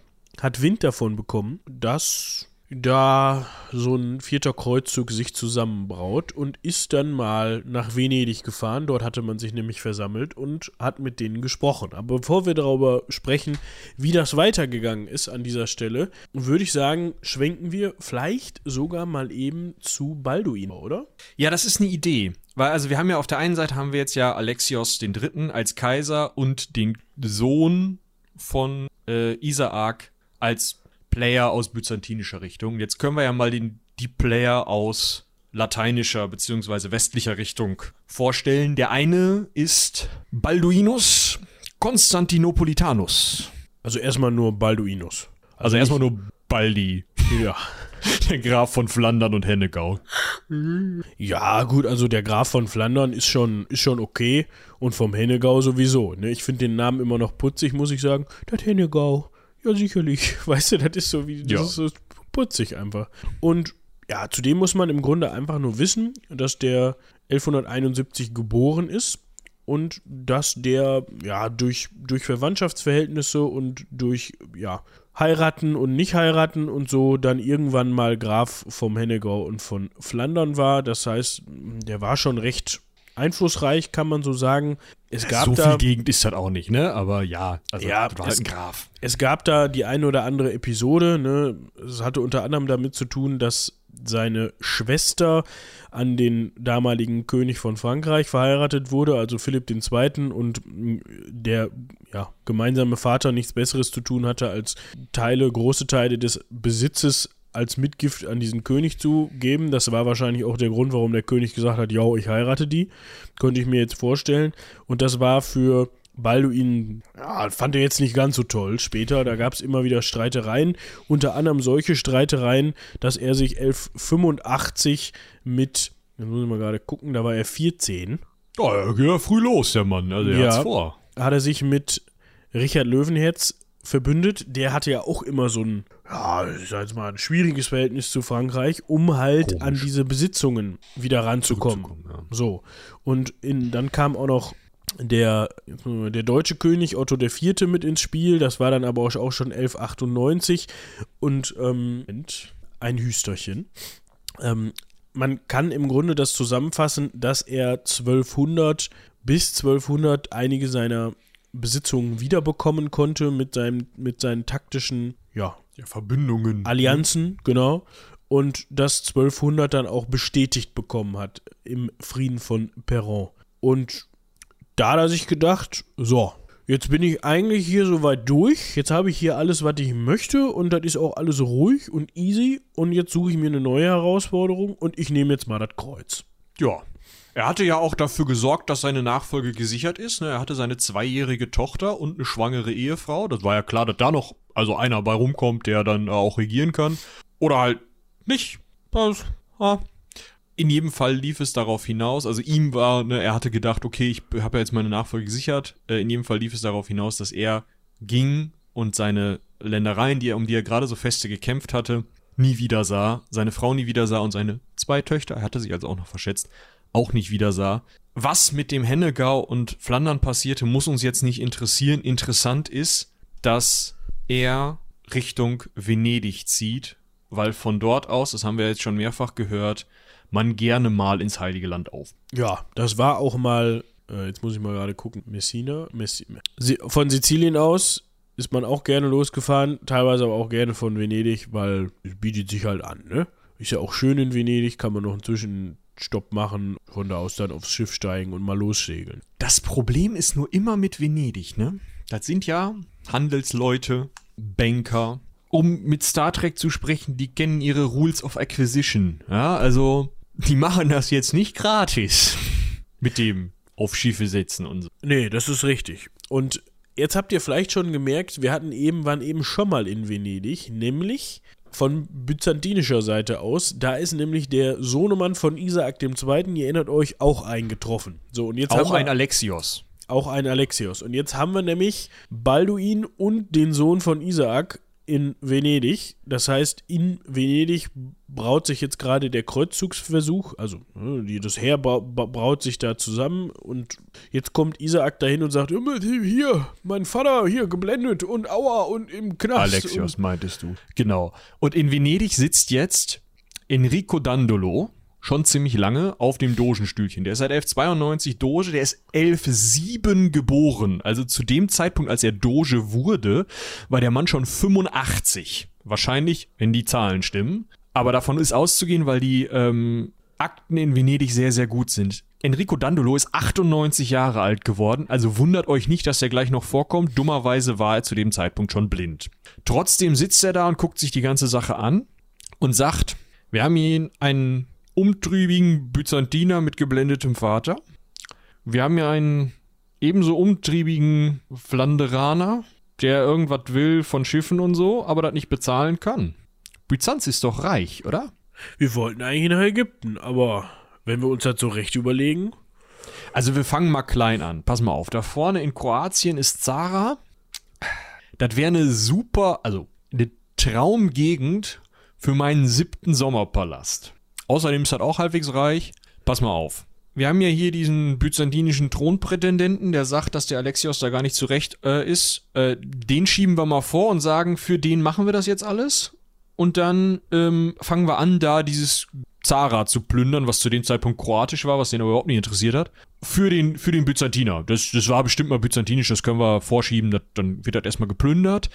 Speaker 1: hat Wind davon bekommen, dass da so ein vierter Kreuzzug sich zusammenbraut und ist dann mal nach Venedig gefahren. Dort hatte man sich nämlich versammelt und hat mit denen gesprochen. Aber bevor wir darüber sprechen, wie das weitergegangen ist an dieser Stelle, würde ich sagen, schwenken wir vielleicht sogar mal eben zu Balduin, oder?
Speaker 2: Ja, das ist eine Idee. Weil, also wir haben ja auf der einen Seite haben wir jetzt ja Alexios Dritten als Kaiser und den Sohn von äh, Isaak als Player aus byzantinischer Richtung. Jetzt können wir ja mal den, die Player aus lateinischer bzw. westlicher Richtung vorstellen. Der eine ist Balduinus Constantinopolitanus.
Speaker 1: Also erstmal nur Balduinus.
Speaker 2: Also, also erstmal nur Baldi. Ja. Der Graf von Flandern und Hennegau.
Speaker 1: Ja, gut, also der Graf von Flandern ist schon, ist schon okay. Und vom Hennegau sowieso. Ne? Ich finde den Namen immer noch putzig, muss ich sagen. Das Hennegau. Ja, sicherlich. Weißt du, das ist so wie, das ja. ist so putzig einfach. Und ja, zudem muss man im Grunde einfach nur wissen, dass der 1171 geboren ist und dass der ja durch, durch Verwandtschaftsverhältnisse und durch ja, heiraten und nicht heiraten und so dann irgendwann mal Graf vom Hennegau und von Flandern war. Das heißt, der war schon recht einflussreich, kann man so sagen.
Speaker 2: Es gab so da, viel Gegend ist das auch nicht, ne? Aber ja,
Speaker 1: also ja, war halt ein Graf. Es gab da die eine oder andere Episode, ne? Es hatte unter anderem damit zu tun, dass seine Schwester an den damaligen König von Frankreich verheiratet wurde, also Philipp II. und der ja, gemeinsame Vater nichts Besseres zu tun hatte, als Teile, große Teile des Besitzes als Mitgift an diesen König zu geben. Das war wahrscheinlich auch der Grund, warum der König gesagt hat, ja, ich heirate die. Könnte ich mir jetzt vorstellen. Und das war für Balduin, ja, fand er jetzt nicht ganz so toll. Später, da gab es immer wieder Streitereien. Unter anderem solche Streitereien, dass er sich 1185 mit, jetzt muss ich mal gerade gucken, da war er 14.
Speaker 2: Oh, er geht ja früh los, der Mann. Also er ja, hat's vor.
Speaker 1: Hat er sich mit Richard Löwenherz verbündet. Der hatte ja auch immer so ein, ja, ich sag jetzt mal, ein schwieriges Verhältnis zu Frankreich, um halt Komisch. an diese Besitzungen wieder ranzukommen. Ja. So. Und in, dann kam auch noch der, der deutsche König Otto IV. mit ins Spiel. Das war dann aber auch schon 1198. Und ähm, ein Hüsterchen. Ähm, man kann im Grunde das zusammenfassen, dass er 1200 bis 1200 einige seiner Besitzungen wiederbekommen konnte mit, seinem, mit seinen taktischen ja,
Speaker 2: ja, Verbindungen.
Speaker 1: Allianzen, genau. Und das 1200 dann auch bestätigt bekommen hat im Frieden von Perron. Und da hat er sich gedacht, so, jetzt bin ich eigentlich hier soweit durch. Jetzt habe ich hier alles, was ich möchte. Und das ist auch alles ruhig und easy. Und jetzt suche ich mir eine neue Herausforderung und ich nehme jetzt mal das Kreuz.
Speaker 2: Ja, er hatte ja auch dafür gesorgt, dass seine Nachfolge gesichert ist. Ne? Er hatte seine zweijährige Tochter und eine schwangere Ehefrau. Das war ja klar, dass da noch also einer bei rumkommt, der dann auch regieren kann. Oder halt nicht. In jedem Fall lief es darauf hinaus, also ihm war, ne, er hatte gedacht, okay, ich habe ja jetzt meine Nachfolge gesichert. Äh, in jedem Fall lief es darauf hinaus, dass er ging und seine Ländereien, die er, um die er gerade so feste gekämpft hatte, nie wieder sah, seine Frau nie wieder sah und seine zwei Töchter, er hatte sich also auch noch verschätzt, auch nicht wieder sah. Was mit dem Hennegau und Flandern passierte, muss uns jetzt nicht interessieren. Interessant ist, dass er Richtung Venedig zieht, weil von dort aus, das haben wir jetzt schon mehrfach gehört, man gerne mal ins Heilige Land auf.
Speaker 1: Ja, das war auch mal, äh, jetzt muss ich mal gerade gucken, Messina, Messina. Von Sizilien aus ist man auch gerne losgefahren, teilweise aber auch gerne von Venedig, weil es bietet sich halt an, ne? Ist ja auch schön in Venedig, kann man noch inzwischen Stopp machen, von da aus dann aufs Schiff steigen und mal lossegeln.
Speaker 2: Das Problem ist nur immer mit Venedig, ne? Das sind ja Handelsleute, Banker. Um mit Star Trek zu sprechen, die kennen ihre Rules of Acquisition. Ja, also die machen das jetzt nicht gratis. mit dem auf Schiffe setzen und so.
Speaker 1: Nee, das ist richtig. Und jetzt habt ihr vielleicht schon gemerkt, wir hatten eben, waren eben schon mal in Venedig, nämlich von byzantinischer Seite aus. Da ist nämlich der Sohnemann von Isaak II., ihr erinnert euch, auch eingetroffen. So, und jetzt
Speaker 2: auch ein Alexios.
Speaker 1: Auch ein Alexios. Und jetzt haben wir nämlich Balduin und den Sohn von Isaak in Venedig. Das heißt, in Venedig braut sich jetzt gerade der Kreuzzugsversuch, also ne, das Heer braut sich da zusammen und jetzt kommt Isaak dahin und sagt, hier, mein Vater, hier geblendet und aua und im Knast.
Speaker 2: Alexios meintest du. Genau. Und in Venedig sitzt jetzt Enrico Dandolo, schon ziemlich lange auf dem Dogenstühlchen. Der ist seit 1192 Doge, der ist 1107 geboren. Also zu dem Zeitpunkt, als er Doge wurde, war der Mann schon 85. Wahrscheinlich, wenn die Zahlen stimmen. Aber davon ist auszugehen, weil die ähm, Akten in Venedig sehr, sehr gut sind. Enrico Dandolo ist 98 Jahre alt geworden, also wundert euch nicht, dass er gleich noch vorkommt. Dummerweise war er zu dem Zeitpunkt schon blind. Trotzdem sitzt er da und guckt sich die ganze Sache an und sagt, wir haben hier einen umtriebigen Byzantiner mit geblendetem Vater. Wir haben hier einen ebenso umtriebigen Flanderaner, der irgendwas will von Schiffen und so, aber das nicht bezahlen kann. Byzanz ist doch reich, oder?
Speaker 1: Wir wollten eigentlich nach Ägypten, aber wenn wir uns das so recht überlegen.
Speaker 2: Also wir fangen mal klein an. Pass mal auf, da vorne in Kroatien ist Zara. Das wäre eine super, also eine Traumgegend für meinen siebten Sommerpalast. Außerdem ist das auch halbwegs reich. Pass mal auf. Wir haben ja hier diesen byzantinischen Thronprätendenten, der sagt, dass der Alexios da gar nicht zurecht äh, ist. Äh, den schieben wir mal vor und sagen, für den machen wir das jetzt alles. Und dann ähm, fangen wir an, da dieses Zara zu plündern, was zu dem Zeitpunkt kroatisch war, was den aber überhaupt nicht interessiert hat. Für den, für den Byzantiner. Das, das war bestimmt mal byzantinisch, das können wir vorschieben, das, dann wird das erstmal geplündert.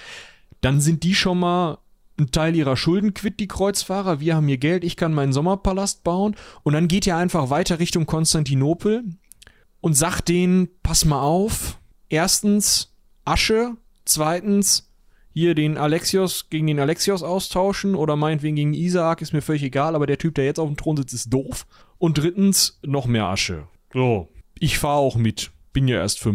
Speaker 2: Dann sind die schon mal einen Teil ihrer Schulden quitt, die Kreuzfahrer. Wir haben hier Geld, ich kann meinen Sommerpalast bauen. Und dann geht ihr einfach weiter Richtung Konstantinopel und sagt denen, pass mal auf. Erstens Asche. Zweitens hier den Alexios gegen den Alexios austauschen oder meinetwegen gegen Isaak, ist mir völlig egal, aber der Typ, der jetzt auf dem Thron sitzt, ist doof. Und drittens noch mehr Asche. So, ich fahre auch mit. Bin ja erst für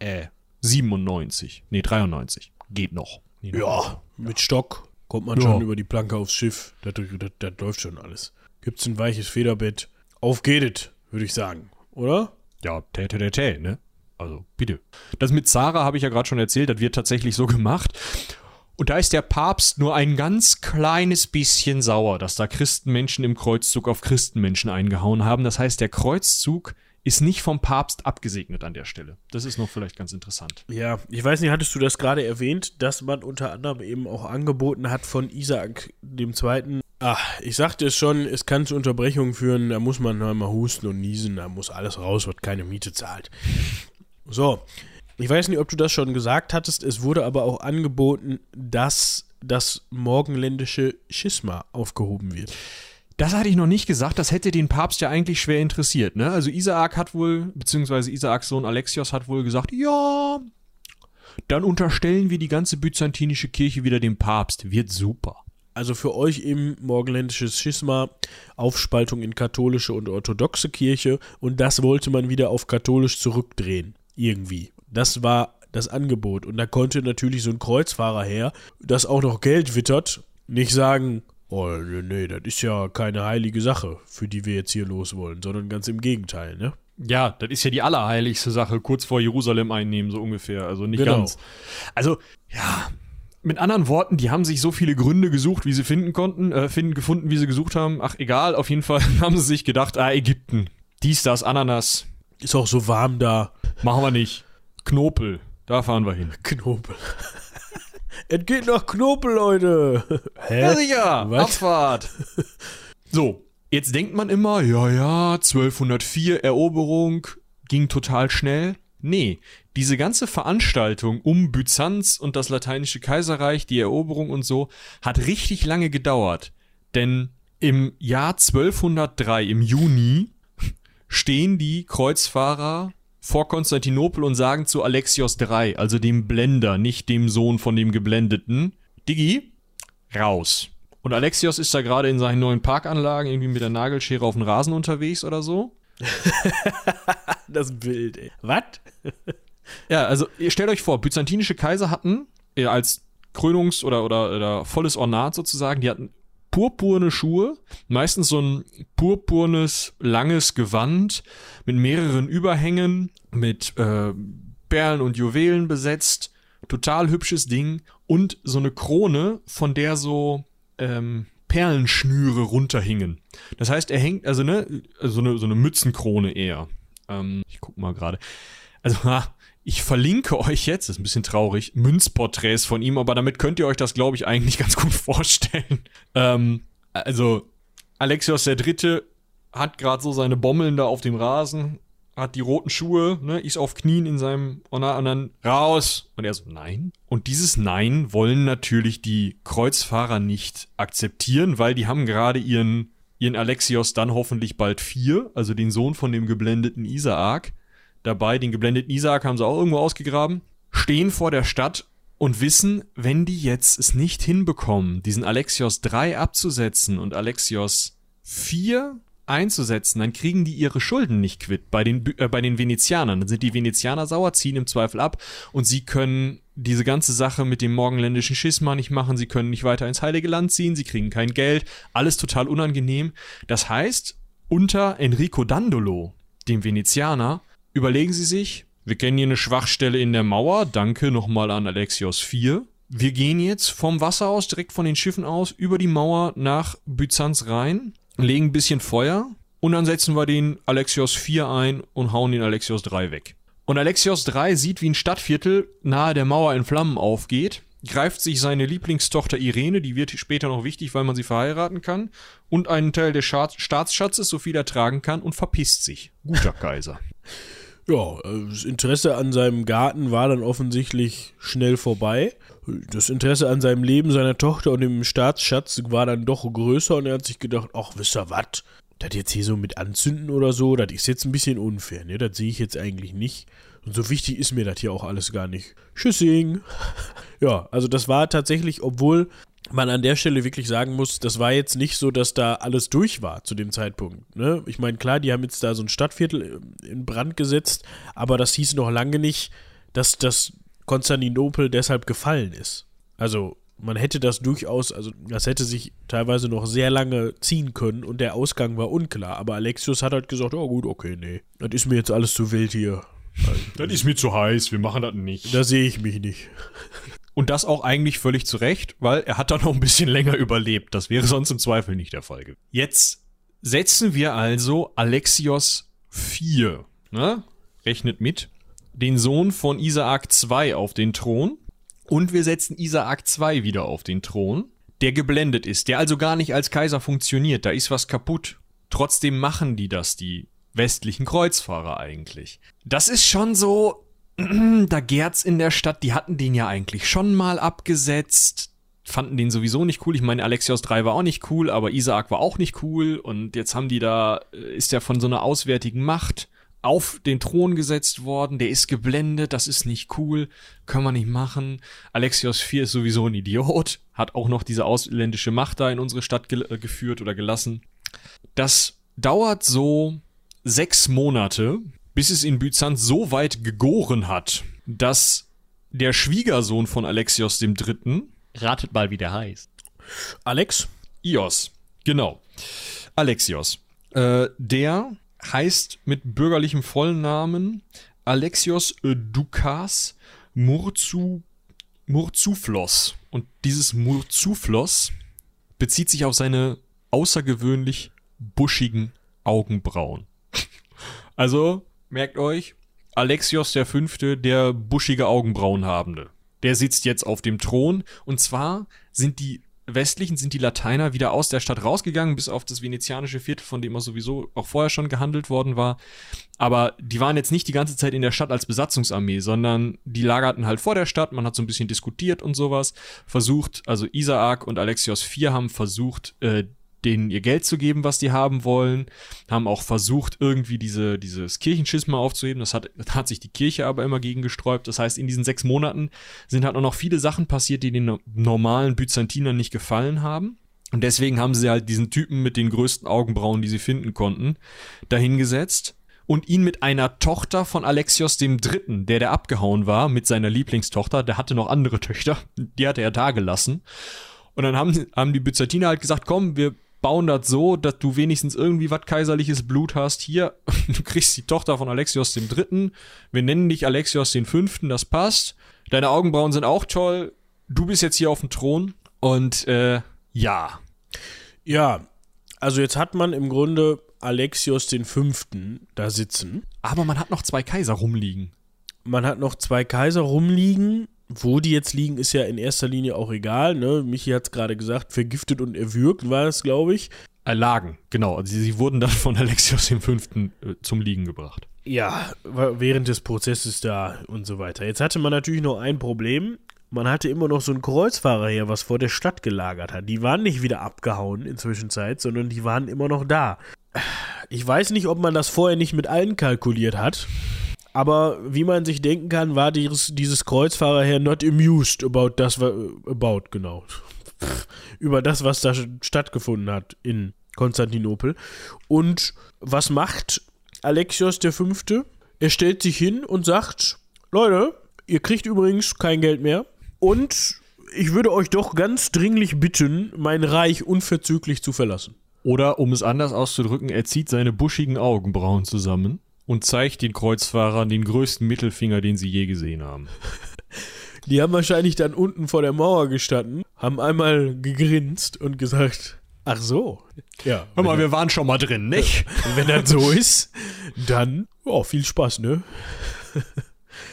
Speaker 2: äh, 97. Nee, 93. Geht noch.
Speaker 1: Ja, mit Stock Kommt man ja. schon über die Planke aufs Schiff. Das, das, das läuft schon alles. Gibt's ein weiches Federbett. Auf geht es, würde ich sagen. Oder?
Speaker 2: Ja, tä, tä, tä, tä, ne? Also, bitte. Das mit Zara habe ich ja gerade schon erzählt, das wird tatsächlich so gemacht. Und da ist der Papst nur ein ganz kleines bisschen sauer, dass da Christenmenschen im Kreuzzug auf Christenmenschen eingehauen haben. Das heißt, der Kreuzzug ist nicht vom Papst abgesegnet an der Stelle. Das ist noch vielleicht ganz interessant.
Speaker 1: Ja, ich weiß nicht, hattest du das gerade erwähnt, dass man unter anderem eben auch angeboten hat von Isaac dem Zweiten. Ach, ich sagte es schon, es kann zu Unterbrechungen führen, da muss man mal husten und niesen, da muss alles raus, was keine Miete zahlt. So, ich weiß nicht, ob du das schon gesagt hattest, es wurde aber auch angeboten, dass das morgenländische Schisma aufgehoben wird.
Speaker 2: Das hatte ich noch nicht gesagt, das hätte den Papst ja eigentlich schwer interessiert, ne? Also Isaak hat wohl, beziehungsweise Isaaks Sohn Alexios hat wohl gesagt, ja, dann unterstellen wir die ganze byzantinische Kirche wieder dem Papst. Wird super.
Speaker 1: Also für euch im morgenländisches Schisma, Aufspaltung in katholische und orthodoxe Kirche und das wollte man wieder auf katholisch zurückdrehen. Irgendwie. Das war das Angebot. Und da konnte natürlich so ein Kreuzfahrer her, das auch noch Geld wittert, nicht sagen, Oh, nee, nee, das ist ja keine heilige Sache, für die wir jetzt hier los wollen, sondern ganz im Gegenteil, ne?
Speaker 2: Ja, das ist ja die allerheiligste Sache, kurz vor Jerusalem einnehmen, so ungefähr. Also nicht genau. ganz. Also, ja, mit anderen Worten, die haben sich so viele Gründe gesucht, wie sie finden konnten, äh, finden, gefunden, wie sie gesucht haben. Ach, egal, auf jeden Fall haben sie sich gedacht, ah, Ägypten. Dies, das, Ananas.
Speaker 1: Ist auch so warm da.
Speaker 2: Machen wir nicht. Knopel, da fahren wir hin.
Speaker 1: Knopel. Es geht nach Knopel, Leute.
Speaker 2: Hä? Ja, sicher. Was? Abfahrt. So, jetzt denkt man immer, ja, ja, 1204 Eroberung ging total schnell. Nee, diese ganze Veranstaltung um Byzanz und das lateinische Kaiserreich, die Eroberung und so, hat richtig lange gedauert. Denn im Jahr 1203, im Juni, stehen die Kreuzfahrer vor Konstantinopel und sagen zu Alexios III, also dem Blender, nicht dem Sohn von dem Geblendeten, Digi, raus. Und Alexios ist da gerade in seinen neuen Parkanlagen irgendwie mit der Nagelschere auf dem Rasen unterwegs oder so.
Speaker 1: das Bild, ey. Was?
Speaker 2: ja, also ihr stellt euch vor, byzantinische Kaiser hatten als Krönungs- oder, oder, oder volles Ornat sozusagen, die hatten purpurne Schuhe, meistens so ein purpurnes, langes Gewand mit mehreren Überhängen, mit äh, Perlen und Juwelen besetzt Total hübsches Ding. Und so eine Krone, von der so ähm, Perlenschnüre runterhingen. Das heißt, er hängt, also ne, so eine, so eine Mützenkrone eher. Ähm, ich guck mal gerade. Also, ha, ich verlinke euch jetzt, ist ein bisschen traurig, Münzporträts von ihm, aber damit könnt ihr euch das, glaube ich, eigentlich ganz gut vorstellen. Ähm, also, Alexios der Dritte hat gerade so seine Bommeln da auf dem Rasen, hat die roten Schuhe, ne, ist auf Knien in seinem und dann raus. Und er so, nein. Und dieses Nein wollen natürlich die Kreuzfahrer nicht akzeptieren, weil die haben gerade ihren, ihren Alexios dann hoffentlich bald vier, also den Sohn von dem geblendeten Isaak, dabei. Den geblendeten Isaak haben sie auch irgendwo ausgegraben, stehen vor der Stadt und wissen, wenn die jetzt es nicht hinbekommen, diesen Alexios 3 abzusetzen und Alexios 4 einzusetzen, dann kriegen die ihre Schulden nicht quitt bei den, äh, bei den Venezianern. Dann sind die Venezianer sauer, ziehen im Zweifel ab und sie können diese ganze Sache mit dem morgenländischen Schisma nicht machen, sie können nicht weiter ins Heilige Land ziehen, sie kriegen kein Geld, alles total unangenehm. Das heißt, unter Enrico Dandolo, dem Venezianer, überlegen sie sich, wir kennen hier eine Schwachstelle in der Mauer, danke nochmal an Alexios 4. Wir gehen jetzt vom Wasser aus, direkt von den Schiffen aus, über die Mauer nach Byzanz rein legen ein bisschen Feuer und dann setzen wir den Alexios 4 ein und hauen den Alexios 3 weg. Und Alexios 3 sieht, wie ein Stadtviertel nahe der Mauer in Flammen aufgeht, greift sich seine Lieblingstochter Irene, die wird später noch wichtig, weil man sie verheiraten kann, und einen Teil des Staatsschatzes, so viel er tragen kann, und verpisst sich. Guter Kaiser.
Speaker 1: Ja, das Interesse an seinem Garten war dann offensichtlich schnell vorbei das Interesse an seinem Leben, seiner Tochter und dem Staatsschatz war dann doch größer und er hat sich gedacht, ach, wisst ihr was? Das jetzt hier so mit Anzünden oder so, das ist jetzt ein bisschen unfair, ne? Das sehe ich jetzt eigentlich nicht. Und so wichtig ist mir das hier auch alles gar nicht. Tschüssing. ja, also das war tatsächlich, obwohl man an der Stelle wirklich sagen muss, das war jetzt nicht so, dass da alles durch war zu dem Zeitpunkt. Ne? Ich meine, klar, die haben jetzt da so ein Stadtviertel in Brand gesetzt, aber das hieß noch lange nicht, dass das Konstantinopel deshalb gefallen ist. Also man hätte das durchaus, also das hätte sich teilweise noch sehr lange ziehen können und der Ausgang war unklar. Aber Alexius hat halt gesagt, oh gut, okay, nee, das ist mir jetzt alles zu wild hier.
Speaker 2: Das ist mir zu heiß, wir machen das nicht.
Speaker 1: Da sehe ich mich nicht.
Speaker 2: Und das auch eigentlich völlig zu Recht, weil er hat da noch ein bisschen länger überlebt. Das wäre sonst im Zweifel nicht der Fall gewesen. Jetzt setzen wir also Alexios 4. Ne? Rechnet mit den Sohn von Isaak II auf den Thron und wir setzen Isaak II wieder auf den Thron, der geblendet ist, der also gar nicht als Kaiser funktioniert, da ist was kaputt. Trotzdem machen die das, die westlichen Kreuzfahrer eigentlich. Das ist schon so, da gärt's in der Stadt, die hatten den ja eigentlich schon mal abgesetzt, fanden den sowieso nicht cool. Ich meine, Alexios 3 war auch nicht cool, aber Isaak war auch nicht cool und jetzt haben die da, äh, ist ja von so einer auswärtigen Macht auf den Thron gesetzt worden, der ist geblendet, das ist nicht cool, können wir nicht machen. Alexios IV ist sowieso ein Idiot, hat auch noch diese ausländische Macht da in unsere Stadt ge äh, geführt oder gelassen. Das dauert so sechs Monate, bis es in Byzanz so weit gegoren hat, dass der Schwiegersohn von Alexios III.
Speaker 3: Ratet mal, wie der heißt.
Speaker 1: Alex?
Speaker 2: Ios, genau. Alexios. Äh, der heißt mit bürgerlichem Vollnamen Alexios Dukas Murzu, Murzuflos. Und dieses Murzuflos bezieht sich auf seine außergewöhnlich buschigen Augenbrauen. Also, merkt euch, Alexios der Fünfte, der buschige Augenbrauen habende. Der sitzt jetzt auf dem Thron und zwar sind die Westlichen sind die Lateiner wieder aus der Stadt rausgegangen, bis auf das venezianische Viertel, von dem er sowieso auch vorher schon gehandelt worden war. Aber die waren jetzt nicht die ganze Zeit in der Stadt als Besatzungsarmee, sondern die lagerten halt vor der Stadt. Man hat so ein bisschen diskutiert und sowas. Versucht, also Isaak und Alexios IV haben versucht, äh, denen ihr Geld zu geben, was die haben wollen, haben auch versucht, irgendwie diese, dieses Kirchenschisma aufzuheben. Das hat, hat sich die Kirche aber immer gegen gesträubt. Das heißt, in diesen sechs Monaten sind halt auch noch viele Sachen passiert, die den normalen Byzantinern nicht gefallen haben. Und deswegen haben sie halt diesen Typen mit den größten Augenbrauen, die sie finden konnten, dahingesetzt und ihn mit einer Tochter von Alexios dem Dritten, der der abgehauen war, mit seiner Lieblingstochter, der hatte noch andere Töchter, die hatte er da gelassen. Und dann haben, haben die Byzantiner halt gesagt, komm, wir bauen das so, dass du wenigstens irgendwie was kaiserliches Blut hast. Hier, du kriegst die Tochter von Alexios dem Dritten. Wir nennen dich Alexios den Fünften, das passt. Deine Augenbrauen sind auch toll. Du bist jetzt hier auf dem Thron. Und äh, ja.
Speaker 1: Ja, also jetzt hat man im Grunde Alexios den Fünften da sitzen.
Speaker 2: Aber man hat noch zwei Kaiser rumliegen.
Speaker 1: Man hat noch zwei Kaiser rumliegen. Wo die jetzt liegen, ist ja in erster Linie auch egal. Ne? Michi hat es gerade gesagt, vergiftet und erwürgt war es, glaube ich.
Speaker 2: Erlagen, genau. Also sie, sie wurden dann von Alexios dem Fünften äh, zum Liegen gebracht.
Speaker 1: Ja, während des Prozesses da und so weiter. Jetzt hatte man natürlich noch ein Problem. Man hatte immer noch so einen Kreuzfahrer hier, was vor der Stadt gelagert hat. Die waren nicht wieder abgehauen inzwischen Zeit, sondern die waren immer noch da. Ich weiß nicht, ob man das vorher nicht mit allen kalkuliert hat. Aber wie man sich denken kann, war dieses, dieses Kreuzfahrerherr not amused about das, about, genau. Über das, was da stattgefunden hat in Konstantinopel. Und was macht Alexios Fünfte? Er stellt sich hin und sagt, Leute, ihr kriegt übrigens kein Geld mehr. Und ich würde euch doch ganz dringlich bitten, mein Reich unverzüglich zu verlassen.
Speaker 2: Oder um es anders auszudrücken, er zieht seine buschigen Augenbrauen zusammen und zeigt den Kreuzfahrern den größten Mittelfinger, den sie je gesehen haben.
Speaker 1: Die haben wahrscheinlich dann unten vor der Mauer gestanden, haben einmal gegrinst und gesagt, ach so.
Speaker 2: Ja. Hör mal, wir waren schon mal drin, nicht?
Speaker 1: wenn das so ist, dann, oh, viel Spaß, ne?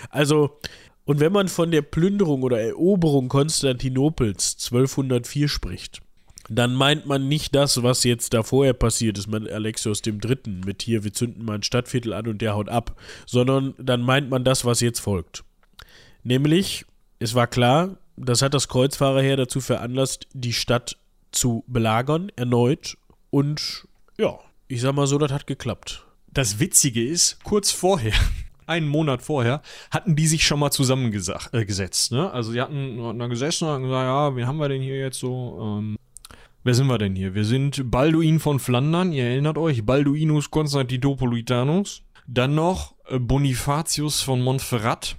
Speaker 1: Also, und wenn man von der Plünderung oder Eroberung Konstantinopels 1204 spricht, dann meint man nicht das, was jetzt da vorher passiert ist mit Alexios dem Dritten, mit hier, wir zünden mal ein Stadtviertel an und der haut ab, sondern dann meint man das, was jetzt folgt. Nämlich, es war klar, das hat das Kreuzfahrerheer dazu veranlasst, die Stadt zu belagern, erneut. Und ja, ich sag mal so, das hat geklappt.
Speaker 2: Das Witzige ist, kurz vorher, einen Monat vorher, hatten die sich schon mal zusammengesetzt. Äh, ne? Also die hatten, da gesessen und gesagt, ja, wen haben wir denn hier jetzt so? Ähm, Wer sind wir denn hier? Wir sind Balduin von Flandern, ihr erinnert euch, Balduinus Constantinopolitanus. Dann noch äh, Bonifatius von Montferrat,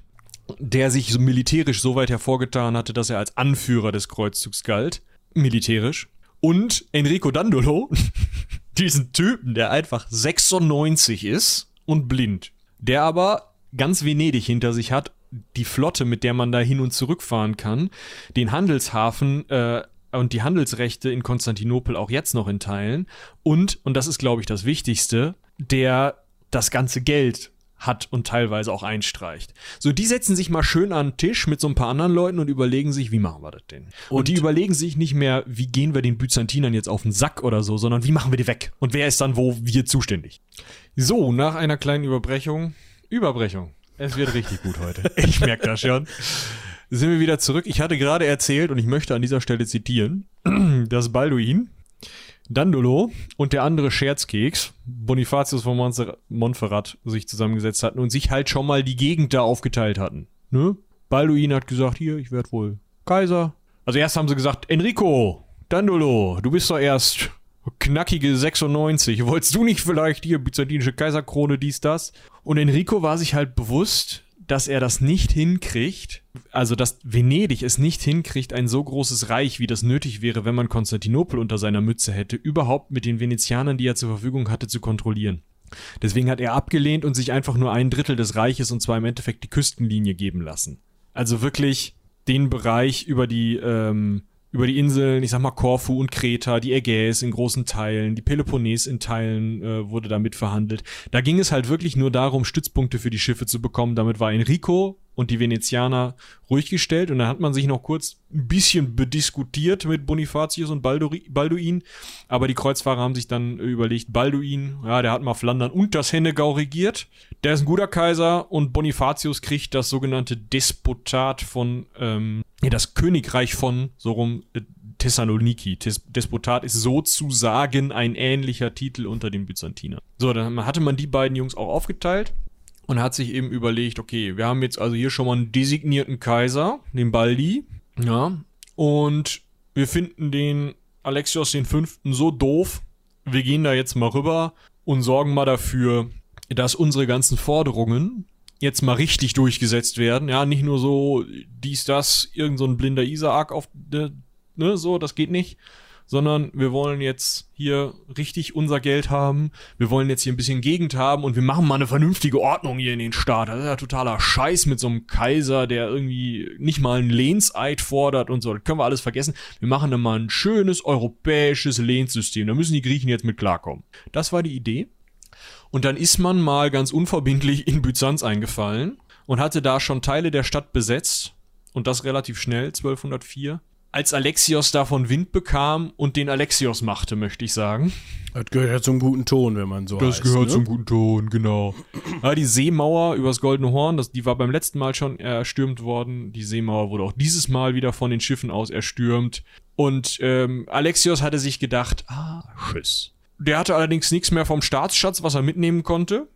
Speaker 2: der sich militärisch so weit hervorgetan hatte, dass er als Anführer des Kreuzzugs galt. Militärisch. Und Enrico Dandolo, diesen Typen, der einfach 96 ist und blind. Der aber ganz Venedig hinter sich hat, die Flotte, mit der man da hin und zurück fahren kann, den Handelshafen äh, und die Handelsrechte in Konstantinopel auch jetzt noch in Teilen und, und das ist, glaube ich, das Wichtigste, der das ganze Geld hat und teilweise auch einstreicht. So, die setzen sich mal schön an den Tisch mit so ein paar anderen Leuten und überlegen sich, wie machen wir das denn? Und, und die überlegen sich nicht mehr, wie gehen wir den Byzantinern jetzt auf den Sack oder so, sondern wie machen wir die weg? Und wer ist dann wo wir zuständig? So, nach einer kleinen Überbrechung, Überbrechung. Es wird richtig gut heute. Ich merke das schon sind wir wieder zurück. Ich hatte gerade erzählt, und ich möchte an dieser Stelle zitieren, dass Balduin, Dandolo und der andere Scherzkeks, Bonifatius von Montferrat, sich zusammengesetzt hatten und sich halt schon mal die Gegend da aufgeteilt hatten. Ne? Balduin hat gesagt, hier, ich werde wohl Kaiser. Also erst haben sie gesagt, Enrico, Dandolo, du bist doch erst knackige 96. Wolltest du nicht vielleicht hier byzantinische Kaiserkrone, dies, das? Und Enrico war sich halt bewusst, dass er das nicht hinkriegt, also dass Venedig es nicht hinkriegt, ein so großes Reich, wie das nötig wäre, wenn man Konstantinopel unter seiner Mütze hätte, überhaupt mit den Venezianern, die er zur Verfügung hatte, zu kontrollieren. Deswegen hat er abgelehnt und sich einfach nur ein Drittel des Reiches und zwar im Endeffekt die Küstenlinie geben lassen. Also wirklich den Bereich über die ähm, über die Inseln, ich sag mal Korfu und Kreta, die Ägäis in großen Teilen, die Peloponnes in Teilen äh, wurde damit verhandelt. Da ging es halt wirklich nur darum, Stützpunkte für die Schiffe zu bekommen. Damit war Enrico und die Venezianer ruhig gestellt und dann hat man sich noch kurz ein bisschen bediskutiert mit Bonifatius und Balduin, aber die Kreuzfahrer haben sich dann überlegt, Balduin, ja, der hat mal Flandern und das Hennegau regiert, der ist ein guter Kaiser und Bonifatius kriegt das sogenannte Despotat von, ähm, das Königreich von, so rum, äh, Thessaloniki. Despotat ist sozusagen ein ähnlicher Titel unter den Byzantinern. So, dann hatte man die beiden Jungs auch aufgeteilt und hat sich eben überlegt, okay, wir haben jetzt also hier schon mal einen designierten Kaiser, den Baldi, ja, und wir finden den Alexios den Fünften so doof, wir gehen da jetzt mal rüber und sorgen mal dafür, dass unsere ganzen Forderungen jetzt mal richtig durchgesetzt werden, ja, nicht nur so dies, das, irgend so ein blinder Isaak auf, ne, so, das geht nicht, sondern wir wollen jetzt hier richtig unser Geld haben. Wir wollen jetzt hier ein bisschen Gegend haben und wir machen mal eine vernünftige Ordnung hier in den Staat. Das ist ja totaler Scheiß mit so einem Kaiser, der irgendwie nicht mal einen Lehnseid fordert und so. Das können wir alles vergessen. Wir machen dann mal ein schönes europäisches Lehnssystem. Da müssen die Griechen jetzt mit klarkommen. Das war die Idee. Und dann ist man mal ganz unverbindlich in Byzanz eingefallen und hatte da schon Teile der Stadt besetzt. Und das relativ schnell, 1204 als Alexios davon Wind bekam und den Alexios machte, möchte ich sagen.
Speaker 1: Das gehört ja zum guten Ton, wenn man so
Speaker 2: Das
Speaker 1: heißt,
Speaker 2: gehört
Speaker 1: ne?
Speaker 2: zum guten Ton, genau. Ja, die Seemauer übers Goldene Horn, das, die war beim letzten Mal schon erstürmt worden. Die Seemauer wurde auch dieses Mal wieder von den Schiffen aus erstürmt. Und ähm, Alexios hatte sich gedacht, ah, tschüss. Der hatte allerdings nichts mehr vom Staatsschatz, was er mitnehmen konnte.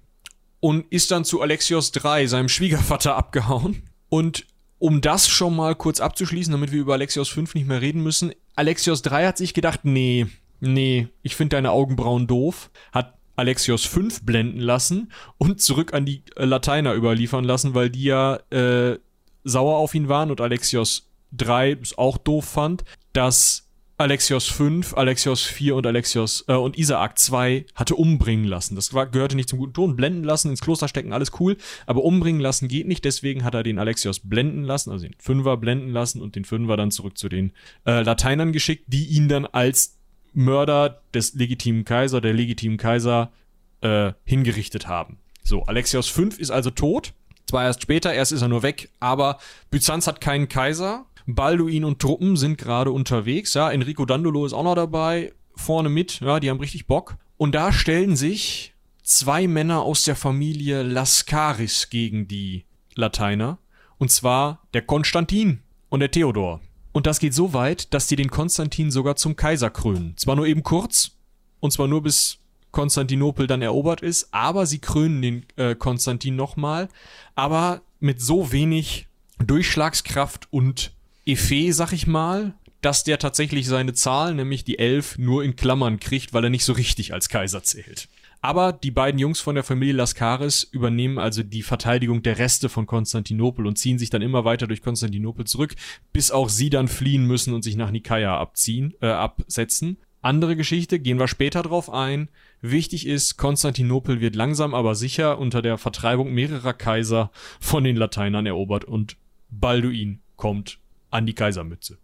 Speaker 2: Und ist dann zu Alexios III, seinem Schwiegervater, abgehauen. Und um das schon mal kurz abzuschließen, damit wir über Alexios 5 nicht mehr reden müssen. Alexios 3 hat sich gedacht, nee, nee, ich finde deine Augenbrauen doof. Hat Alexios 5 blenden lassen und zurück an die äh, Lateiner überliefern lassen, weil die ja äh, sauer auf ihn waren und Alexios 3 es auch doof fand, dass Alexios 5, Alexios 4 und Alexios äh, und Isaak 2 hatte umbringen lassen. Das war, gehörte nicht zum guten Ton. Blenden lassen, ins Kloster stecken, alles cool. Aber umbringen lassen geht nicht. Deswegen hat er den Alexios blenden lassen, also den Fünfer blenden lassen und den Fünfer dann zurück zu den äh, Lateinern geschickt, die ihn dann als Mörder des legitimen Kaiser, der legitimen Kaiser, äh, hingerichtet haben. So, Alexios 5 ist also tot. Zwar erst später, erst ist er nur weg, aber Byzanz hat keinen Kaiser. Balduin und Truppen sind gerade unterwegs. Ja, Enrico Dandolo ist auch noch dabei, vorne mit. Ja, die haben richtig Bock. Und da stellen sich zwei Männer aus der Familie Lascaris gegen die Lateiner. Und zwar der Konstantin und der Theodor. Und das geht so weit, dass die den Konstantin sogar zum Kaiser krönen. Zwar nur eben kurz, und zwar nur bis Konstantinopel dann erobert ist, aber sie krönen den äh, Konstantin nochmal, aber mit so wenig Durchschlagskraft und Effet, sag ich mal, dass der tatsächlich seine Zahl, nämlich die 11, nur in Klammern kriegt, weil er nicht so richtig als Kaiser zählt. Aber die beiden Jungs von der Familie Lascaris übernehmen also die Verteidigung der Reste von Konstantinopel und ziehen sich dann immer weiter durch Konstantinopel zurück, bis auch sie dann fliehen müssen und sich nach Nikaia abziehen, äh, absetzen. Andere Geschichte, gehen wir später drauf ein. Wichtig ist, Konstantinopel wird langsam aber sicher unter der Vertreibung mehrerer Kaiser von den Lateinern erobert und Balduin kommt an die Kaisermütze.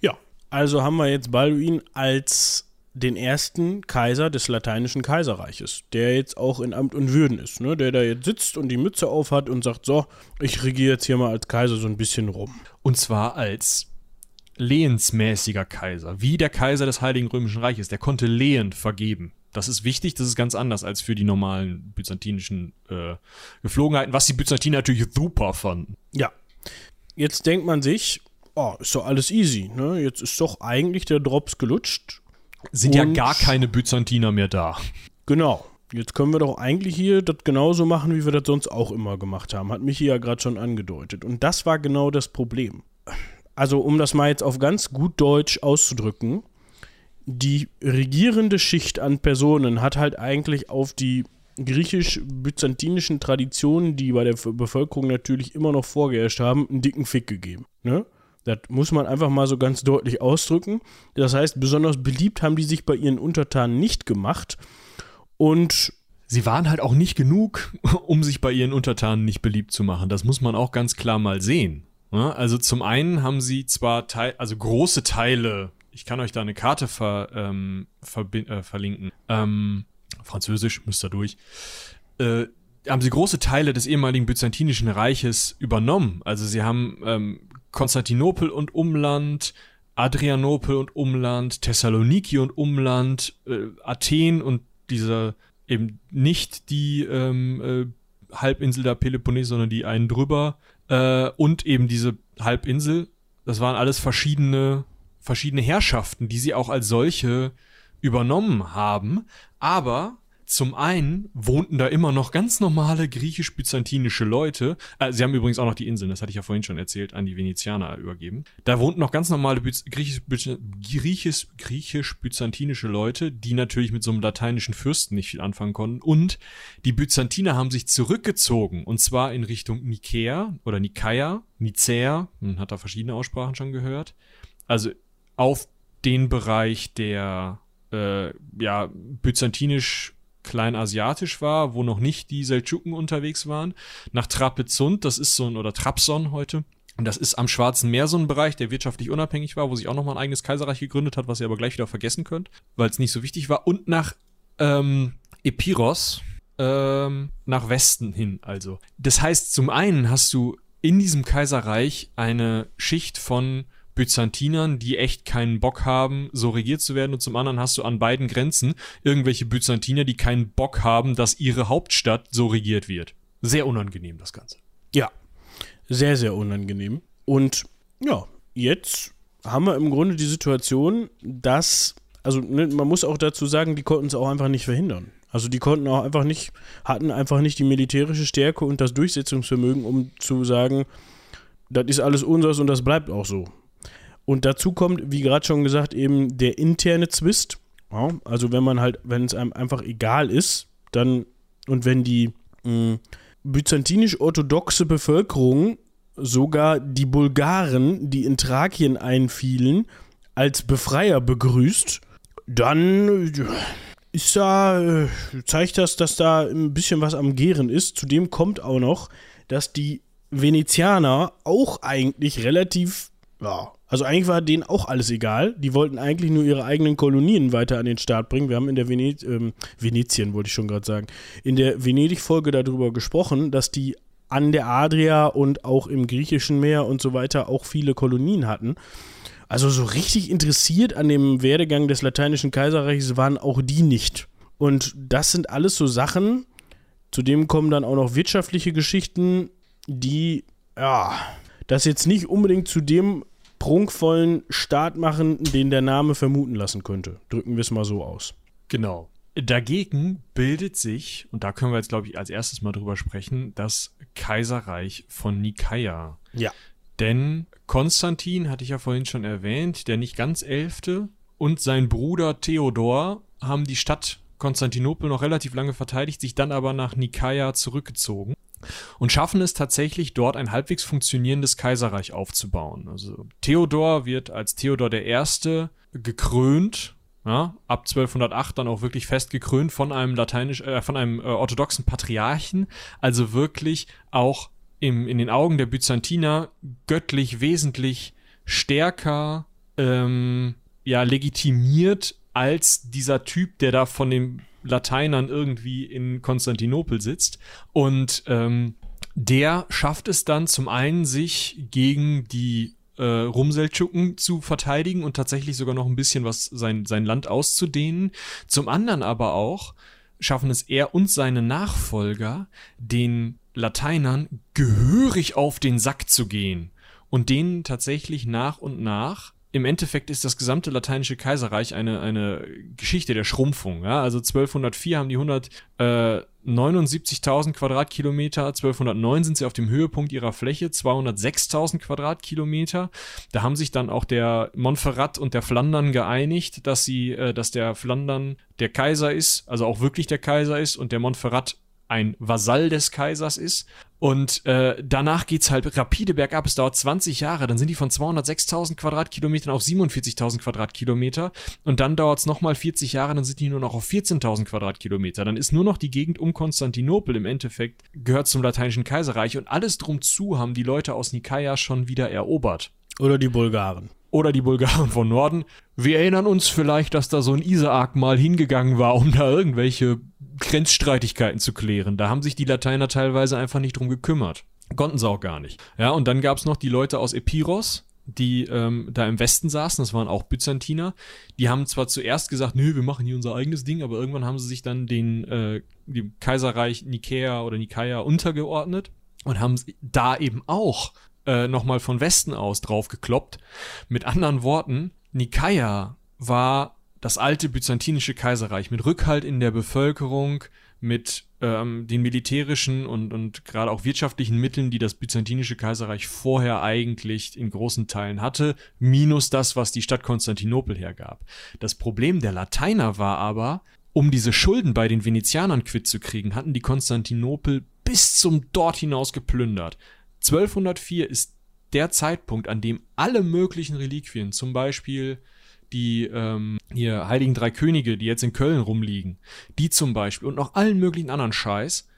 Speaker 1: Ja, also haben wir jetzt Balduin als den ersten Kaiser des lateinischen Kaiserreiches, der jetzt auch in Amt und Würden ist, ne? der da jetzt sitzt und die Mütze aufhat und sagt, so, ich regiere jetzt hier mal als Kaiser so ein bisschen rum.
Speaker 2: Und zwar als lehensmäßiger Kaiser, wie der Kaiser des Heiligen Römischen Reiches. Der konnte Lehen vergeben. Das ist wichtig, das ist ganz anders als für die normalen byzantinischen äh, Geflogenheiten, was die Byzantiner natürlich super fanden.
Speaker 1: Ja. Jetzt denkt man sich, oh, ist doch alles easy, ne? Jetzt ist doch eigentlich der Drops gelutscht.
Speaker 2: Sind ja gar keine Byzantiner mehr da.
Speaker 1: Genau. Jetzt können wir doch eigentlich hier das genauso machen, wie wir das sonst auch immer gemacht haben. Hat Michi ja gerade schon angedeutet. Und das war genau das Problem. Also, um das mal jetzt auf ganz gut Deutsch auszudrücken, die regierende Schicht an Personen hat halt eigentlich auf die griechisch-byzantinischen Traditionen, die bei der Bevölkerung natürlich immer noch vorgeherrscht haben, einen dicken Fick gegeben. Ne? Das muss man einfach mal so ganz deutlich ausdrücken. Das heißt, besonders beliebt haben die sich bei ihren Untertanen nicht gemacht. Und
Speaker 2: Sie waren halt auch nicht genug, um sich bei ihren Untertanen nicht beliebt zu machen. Das muss man auch ganz klar mal sehen. Also zum einen haben sie zwar Teil, also große Teile, ich kann euch da eine Karte ver, ähm, äh, verlinken, ähm, Französisch, müsst ihr durch, äh, haben sie große Teile des ehemaligen Byzantinischen Reiches übernommen. Also sie haben ähm, Konstantinopel und Umland, Adrianopel und Umland, Thessaloniki und Umland, äh, Athen und diese eben nicht die ähm, äh, Halbinsel der Peloponnes, sondern die einen drüber äh, und eben diese Halbinsel. Das waren alles verschiedene verschiedene Herrschaften, die sie auch als solche übernommen haben. Aber zum einen wohnten da immer noch ganz normale griechisch-byzantinische Leute. Äh, sie haben übrigens auch noch die Inseln, das hatte ich ja vorhin schon erzählt, an die Venezianer übergeben. Da wohnten noch ganz normale Byz- griechisch- byz- griechisch- griechisch-byzantinische Leute, die natürlich mit so einem lateinischen Fürsten nicht viel anfangen konnten. Und die Byzantiner haben sich zurückgezogen, und zwar in Richtung Nikäa oder Nikaia, Nicäa, man hat da verschiedene Aussprachen schon gehört. Also auf den Bereich, der äh, ja byzantinisch kleinasiatisch war, wo noch nicht die Seldschuken unterwegs waren, nach Trapezunt, das ist so ein, oder Trabzon heute, und das ist am Schwarzen Meer so ein Bereich, der wirtschaftlich unabhängig war, wo sich auch nochmal ein eigenes Kaiserreich gegründet hat, was ihr aber gleich wieder vergessen könnt, weil es nicht so wichtig war. Und nach ähm, Epiros, ähm, nach Westen hin also. Das heißt, zum einen hast du in diesem Kaiserreich eine Schicht von Byzantinern, die echt keinen Bock haben, so regiert zu werden. Und zum anderen hast du an beiden Grenzen irgendwelche Byzantiner, die keinen Bock haben, dass ihre Hauptstadt so regiert wird. Sehr unangenehm, das Ganze.
Speaker 1: Ja, sehr, sehr unangenehm. Und ja, jetzt haben wir im Grunde die Situation, dass, also ne, man muss auch dazu sagen, die konnten es auch einfach nicht verhindern. Also die konnten auch einfach nicht, hatten einfach nicht die militärische Stärke und das Durchsetzungsvermögen, um zu sagen, das ist alles unseres und das bleibt auch so. Und dazu kommt, wie gerade schon gesagt, eben der interne Zwist. Ja, also wenn man halt, wenn es einem einfach egal ist, dann und wenn die byzantinisch-orthodoxe Bevölkerung sogar die Bulgaren, die in Thrakien einfielen, als Befreier begrüßt, dann ist da, äh, zeigt das, dass da ein bisschen was am Gären ist. Zudem kommt auch noch, dass die Venezianer auch eigentlich relativ, ja, also eigentlich war denen auch alles egal. Die wollten eigentlich nur ihre eigenen Kolonien weiter an den Start bringen. Wir haben in der Venez ähm, Venetien, wollte ich schon gerade sagen, in der Venedig-Folge darüber gesprochen, dass die an der Adria und auch im griechischen Meer und so weiter auch viele Kolonien hatten. Also so richtig interessiert an dem Werdegang des lateinischen Kaiserreichs waren auch die nicht. Und das sind alles so Sachen, zudem kommen dann auch noch wirtschaftliche Geschichten, die, ja, das jetzt nicht unbedingt zu dem prunkvollen Staat machen, den der Name vermuten lassen könnte. Drücken wir es mal so aus.
Speaker 2: Genau. Dagegen bildet sich, und da können wir jetzt, glaube ich, als erstes mal drüber sprechen, das Kaiserreich von Nikaia.
Speaker 1: Ja.
Speaker 2: Denn Konstantin, hatte ich ja vorhin schon erwähnt, der nicht ganz Elfte, und sein Bruder Theodor haben die Stadt Konstantinopel noch relativ lange verteidigt, sich dann aber nach Nikaia zurückgezogen und schaffen es tatsächlich dort ein halbwegs funktionierendes Kaiserreich aufzubauen. Also Theodor wird als Theodor der Erste gekrönt ja, ab 1208 dann auch wirklich fest gekrönt von einem lateinisch, äh, von einem äh, orthodoxen Patriarchen, also wirklich auch im, in den Augen der Byzantiner göttlich wesentlich stärker ähm, ja, legitimiert als dieser Typ, der da von den Lateinern irgendwie in Konstantinopel sitzt. Und ähm, der schafft es dann zum einen, sich gegen die äh, Rumseldschuken zu verteidigen und tatsächlich sogar noch ein bisschen was sein, sein Land auszudehnen. Zum anderen aber auch schaffen es er und seine Nachfolger, den Lateinern gehörig auf den Sack zu gehen und denen tatsächlich nach und nach im Endeffekt ist das gesamte lateinische Kaiserreich eine, eine Geschichte der Schrumpfung. Ja? Also 1204 haben die 179.000 äh, Quadratkilometer, 1209 sind sie auf dem Höhepunkt ihrer Fläche, 206.000 Quadratkilometer. Da haben sich dann auch der Montferrat und der Flandern geeinigt, dass sie, äh, dass der Flandern der Kaiser ist, also auch wirklich der Kaiser ist und der Montferrat ein Vasall des Kaisers ist. Und äh, danach geht's halt rapide bergab. Es dauert 20 Jahre. Dann sind die von 206.000 Quadratkilometern auf 47.000 Quadratkilometer. Und dann dauert's nochmal 40 Jahre. Dann sind die nur noch auf 14.000 Quadratkilometer. Dann ist nur noch die Gegend um Konstantinopel im Endeffekt gehört zum Lateinischen Kaiserreich. Und alles drum zu haben die Leute aus Nikaia schon wieder erobert.
Speaker 1: Oder die Bulgaren
Speaker 2: oder die Bulgaren von Norden. Wir erinnern uns vielleicht, dass da so ein Isaak mal hingegangen war, um da irgendwelche Grenzstreitigkeiten zu klären. Da haben sich die Lateiner teilweise einfach nicht drum gekümmert. Konnten sie auch gar nicht. Ja, und dann gab es noch die Leute aus Epiros, die ähm, da im Westen saßen, das waren auch Byzantiner. Die haben zwar zuerst gesagt, nö, wir machen hier unser eigenes Ding, aber irgendwann haben sie sich dann den, äh, dem Kaiserreich Nikäa oder Nikaia untergeordnet und haben da eben auch äh, nochmal von Westen aus draufgekloppt. Mit anderen Worten, Nikaia war das alte byzantinische Kaiserreich mit Rückhalt in der Bevölkerung, mit ähm, den militärischen und, und gerade auch wirtschaftlichen Mitteln, die das byzantinische Kaiserreich vorher eigentlich in großen Teilen hatte, minus das, was die Stadt Konstantinopel hergab. Das Problem der Lateiner war aber, um diese Schulden bei den Venezianern quitt zu kriegen, hatten die Konstantinopel bis zum dort hinaus geplündert. 1204 ist der Zeitpunkt, an dem alle möglichen Reliquien, zum Beispiel die ähm, hier Heiligen Drei Könige, die jetzt in Köln rumliegen, die zum Beispiel und noch allen möglichen anderen Scheiß,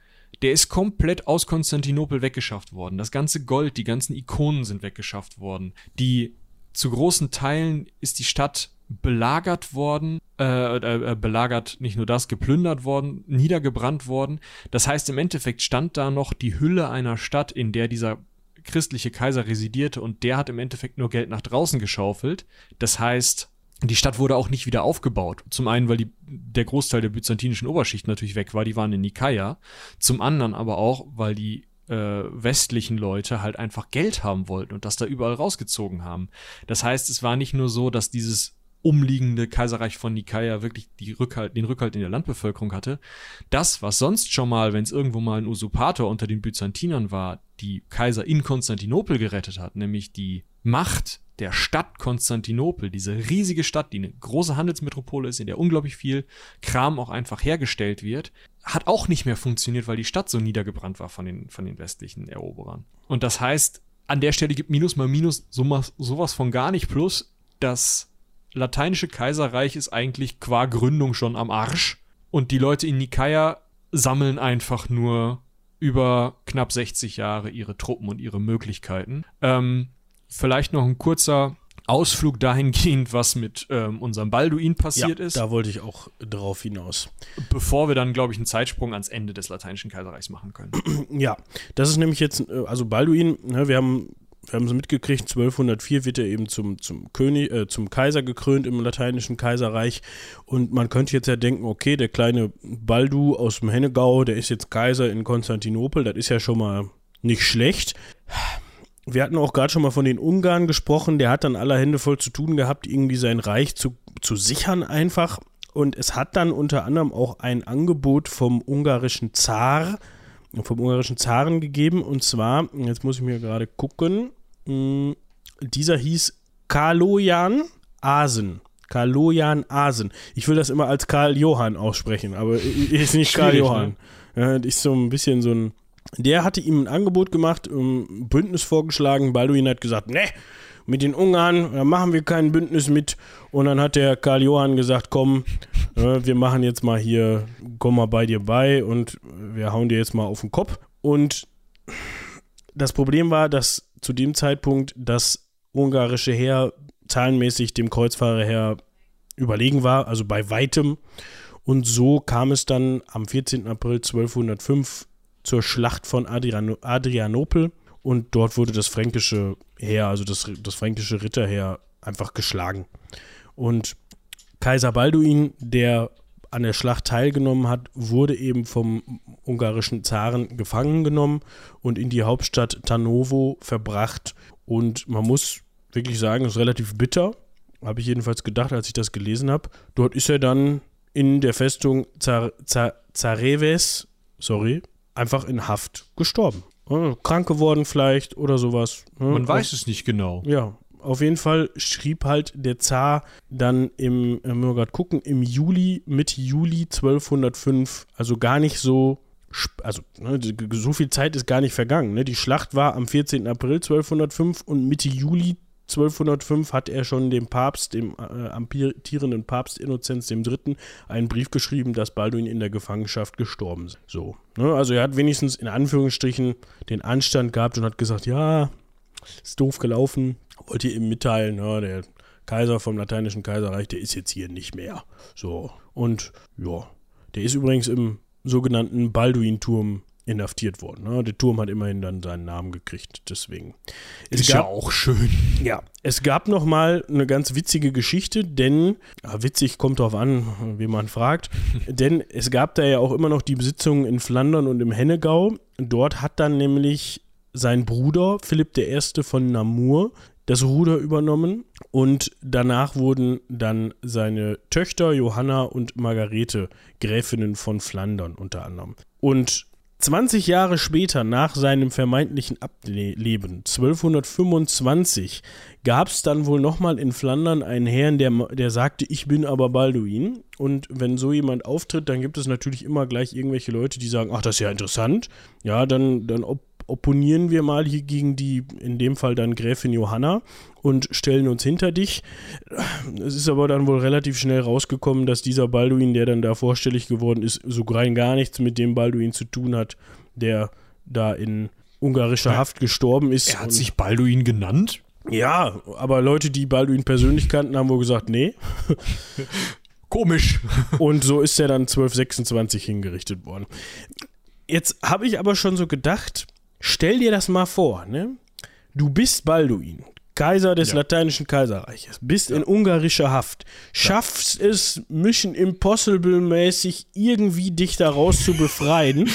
Speaker 2: der ist komplett aus Konstantinopel weggeschafft worden. Das ganze Gold, die ganzen Ikonen sind weggeschafft worden. Die zu großen Teilen ist die Stadt belagert worden, äh, äh, belagert, nicht nur das, geplündert worden, niedergebrannt worden. Das heißt, im Endeffekt stand da noch die Hülle einer Stadt, in der dieser christliche Kaiser residierte und der hat im Endeffekt nur Geld nach draußen geschaufelt. Das heißt, die Stadt wurde auch nicht wieder aufgebaut. Zum einen, weil die, der Großteil der byzantinischen Oberschicht natürlich weg war, die waren in Nikaia. Zum anderen aber auch, weil die äh, westlichen Leute halt einfach Geld haben wollten und das da überall rausgezogen haben. Das heißt, es war nicht nur so, dass dieses umliegende Kaiserreich von Nikaia wirklich die Rückhalt, den Rückhalt in der Landbevölkerung hatte. Das, was sonst schon mal, wenn es irgendwo mal ein Usurpator unter den Byzantinern war, die Kaiser in Konstantinopel gerettet hat, nämlich die Macht der Stadt Konstantinopel, diese riesige Stadt, die eine große Handelsmetropole ist, in der unglaublich viel Kram auch einfach hergestellt wird, hat auch nicht mehr funktioniert, weil die Stadt so niedergebrannt war von den, von den westlichen Eroberern. Und das heißt, an der Stelle gibt Minus mal Minus sowas von gar nicht plus, dass lateinische Kaiserreich ist eigentlich qua Gründung schon am Arsch. Und die Leute in Nikaia sammeln einfach nur über knapp 60 Jahre ihre Truppen und ihre Möglichkeiten. Ähm, vielleicht noch ein kurzer Ausflug dahingehend, was mit ähm, unserem Balduin passiert
Speaker 1: ja,
Speaker 2: ist.
Speaker 1: Da wollte ich auch drauf hinaus.
Speaker 2: Bevor wir dann, glaube ich, einen Zeitsprung ans Ende des Lateinischen Kaiserreichs machen können.
Speaker 1: Ja, das ist nämlich jetzt, äh, also Balduin, ne, wir haben wir haben es mitgekriegt, 1204 wird er eben zum, zum König, äh, zum Kaiser gekrönt im lateinischen Kaiserreich. Und man könnte jetzt ja denken, okay, der kleine Baldu aus dem Hennegau, der ist jetzt Kaiser in Konstantinopel, das ist ja schon mal nicht schlecht. Wir hatten auch gerade schon mal von den Ungarn gesprochen, der hat dann aller Hände voll zu tun gehabt, irgendwie sein Reich zu, zu sichern einfach. Und es hat dann unter anderem auch ein Angebot vom ungarischen Zar, vom ungarischen Zaren gegeben. Und zwar, jetzt muss ich mir gerade gucken, hm, dieser hieß Kalojan Asen. Kalojan Asen. Ich will das immer als Karl Johann aussprechen, aber ist nicht Karl Johann. Ne? Ja, ist so ein bisschen so ein. Der hatte ihm ein Angebot gemacht, ein Bündnis vorgeschlagen. Balduin hat gesagt, ne, mit den Ungarn, da machen wir kein Bündnis mit. Und dann hat der Karl Johann gesagt, komm, äh, wir machen jetzt mal hier, komm mal bei dir bei und wir hauen dir jetzt mal auf den Kopf. Und das Problem war, dass zu dem Zeitpunkt das ungarische Heer zahlenmäßig dem Kreuzfahrerheer überlegen war, also bei weitem. Und so kam es dann am 14. April 1205 zur Schlacht von Adriano Adrianopel und dort wurde das fränkische Heer, also das, das fränkische Ritterheer, einfach geschlagen. Und Kaiser Balduin, der an der Schlacht teilgenommen hat, wurde eben vom ungarischen Zaren gefangen genommen und in die Hauptstadt Tarnowo verbracht. Und man muss wirklich sagen, es ist relativ bitter, habe ich jedenfalls gedacht, als ich das gelesen habe. Dort ist er dann in der Festung Zar Zar Zareves, sorry, einfach in Haft gestorben. Krank geworden vielleicht oder sowas.
Speaker 2: Man weiß es nicht genau.
Speaker 1: Ja, auf jeden Fall schrieb halt der Zar dann im, äh, müssen wir gerade gucken, im Juli, Mitte Juli 1205, also gar nicht so, also ne, so viel Zeit ist gar nicht vergangen. Ne? Die Schlacht war am 14. April 1205 und Mitte Juli 1205 hat er schon dem Papst, dem äh, amtierenden Papst Innozenz III., einen Brief geschrieben, dass Balduin in der Gefangenschaft gestorben ist. So. Ne? Also er hat wenigstens in Anführungsstrichen den Anstand gehabt und hat gesagt, ja, ist doof gelaufen, wollte ihm mitteilen, ja, der Kaiser vom lateinischen Kaiserreich, der ist jetzt hier nicht mehr. So. Und ja, der ist übrigens im sogenannten Balduin-Turm inhaftiert worden. Ne? Der Turm hat immerhin dann seinen Namen gekriegt, deswegen.
Speaker 2: Es ist gab, ja auch schön.
Speaker 1: Ja, es gab noch mal eine ganz witzige Geschichte, denn ja, witzig kommt darauf an, wie man fragt, denn es gab da ja auch immer noch die Besitzungen in Flandern und im Hennegau. Dort hat dann nämlich sein Bruder Philipp I. von Namur das Ruder übernommen und danach wurden dann seine Töchter Johanna und Margarete Gräfinnen von Flandern unter anderem. Und 20 Jahre später, nach seinem vermeintlichen Ableben, 1225, gab es dann wohl nochmal in Flandern einen Herrn, der, der sagte, ich bin aber Balduin. Und wenn so jemand auftritt, dann gibt es natürlich immer gleich irgendwelche Leute, die sagen, ach, das ist ja interessant. Ja, dann, dann ob opponieren wir mal hier gegen die, in dem Fall dann Gräfin Johanna und stellen uns hinter dich. Es ist aber dann wohl relativ schnell rausgekommen, dass dieser Balduin, der dann da vorstellig geworden ist, so rein gar nichts mit dem Balduin zu tun hat, der da in ungarischer Haft gestorben ist.
Speaker 2: Er hat sich Balduin genannt?
Speaker 1: Ja, aber Leute, die Balduin persönlich kannten, haben wohl gesagt, nee.
Speaker 2: Komisch.
Speaker 1: Und so ist er dann 1226 hingerichtet worden. Jetzt habe ich aber schon so gedacht, stell dir das mal vor, ne? Du bist Balduin, Kaiser des
Speaker 2: Ja.
Speaker 1: lateinischen Kaiserreiches, bist in ungarischer Haft, schaffst es Mission Impossible mäßig irgendwie dich daraus zu befreien,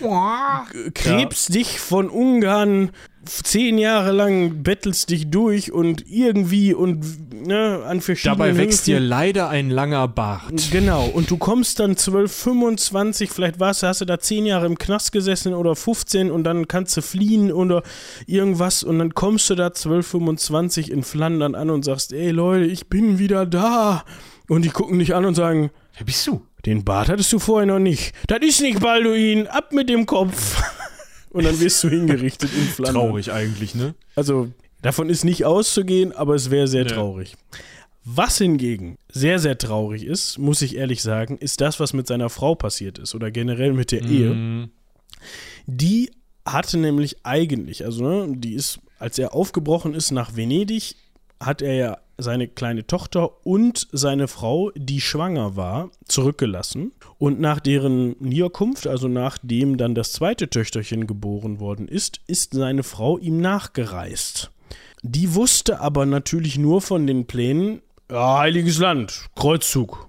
Speaker 1: krebst dich von Ungarn zehn Jahre lang, bettelst dich durch und irgendwie und ne, an verschiedenen
Speaker 2: Dabei wächst
Speaker 1: Höfen-
Speaker 2: dir leider ein langer Bart.
Speaker 1: Genau, und du kommst dann 12, 25, vielleicht warst du, hast du da 10 Jahre im Knast gesessen oder 15 und dann kannst du fliehen oder irgendwas und dann kommst du da 12, 25 in Flandern an und sagst, ey Leute, ich bin wieder da. Und die gucken dich an und sagen,
Speaker 2: Wer bist du?
Speaker 1: den Bart hattest du vorher noch nicht. Das ist nicht Balduin, ab mit dem Kopf. Und dann wirst du hingerichtet in Flandern.
Speaker 2: Traurig eigentlich, ne?
Speaker 1: Also davon ist nicht auszugehen, aber es wäre sehr
Speaker 2: Nee.
Speaker 1: traurig. Was hingegen sehr, sehr traurig ist, muss ich ehrlich sagen, ist das, was mit seiner Frau passiert ist oder generell mit der Ehe.
Speaker 2: Mm,
Speaker 1: Die hatte nämlich eigentlich, also ne, die ist, als er aufgebrochen ist nach Venedig, hat er ja seine kleine Tochter und seine Frau, die schwanger war, zurückgelassen. Und nach deren Niederkunft, also nachdem dann das zweite Töchterchen geboren worden ist, ist seine Frau ihm nachgereist. Die wusste aber natürlich nur von den Plänen, ja, Heiliges Land, Kreuzzug.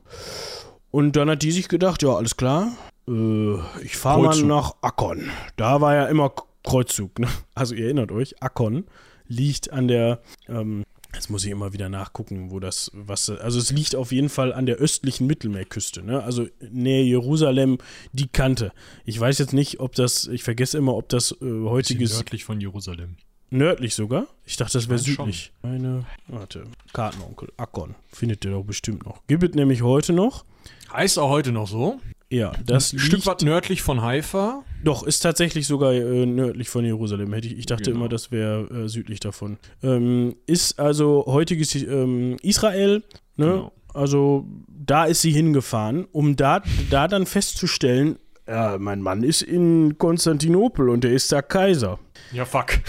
Speaker 1: Und dann hat die sich gedacht, ja, alles klar, äh, ich fahre mal nach Akkon. Da war ja immer Kreuzzug. Ne? Also ihr erinnert euch, Akkon liegt an der, ähm, jetzt muss ich immer wieder nachgucken, wo das, was, also es liegt auf jeden Fall an der östlichen Mittelmeerküste. Ne? Also Nähe Jerusalem, die Kante. Ich weiß jetzt nicht, ob das, ich vergesse immer, ob das äh, heutiges
Speaker 2: nördlich von Jerusalem.
Speaker 1: Nördlich sogar? Ich dachte, das wäre
Speaker 2: meine schon.
Speaker 1: südlich. Eine, warte, Kartenonkel, Akkon. Findet ihr doch bestimmt noch. Gibt es nämlich heute noch.
Speaker 2: Heißt auch heute noch so.
Speaker 1: Ja, das
Speaker 2: Ein
Speaker 1: liegt,
Speaker 2: Stück weit nördlich von Haifa.
Speaker 1: Doch, ist tatsächlich sogar äh, nördlich von Jerusalem. Hätte ich, ich dachte
Speaker 2: Genau.
Speaker 1: immer, das wäre äh, südlich davon. Ähm, ist also heutiges ähm, Israel, ne?
Speaker 2: Genau.
Speaker 1: Also da ist sie hingefahren, um da, da dann festzustellen, ja, mein Mann ist in Konstantinopel und der ist da Kaiser.
Speaker 2: Ja, fuck.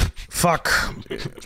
Speaker 1: Fuck.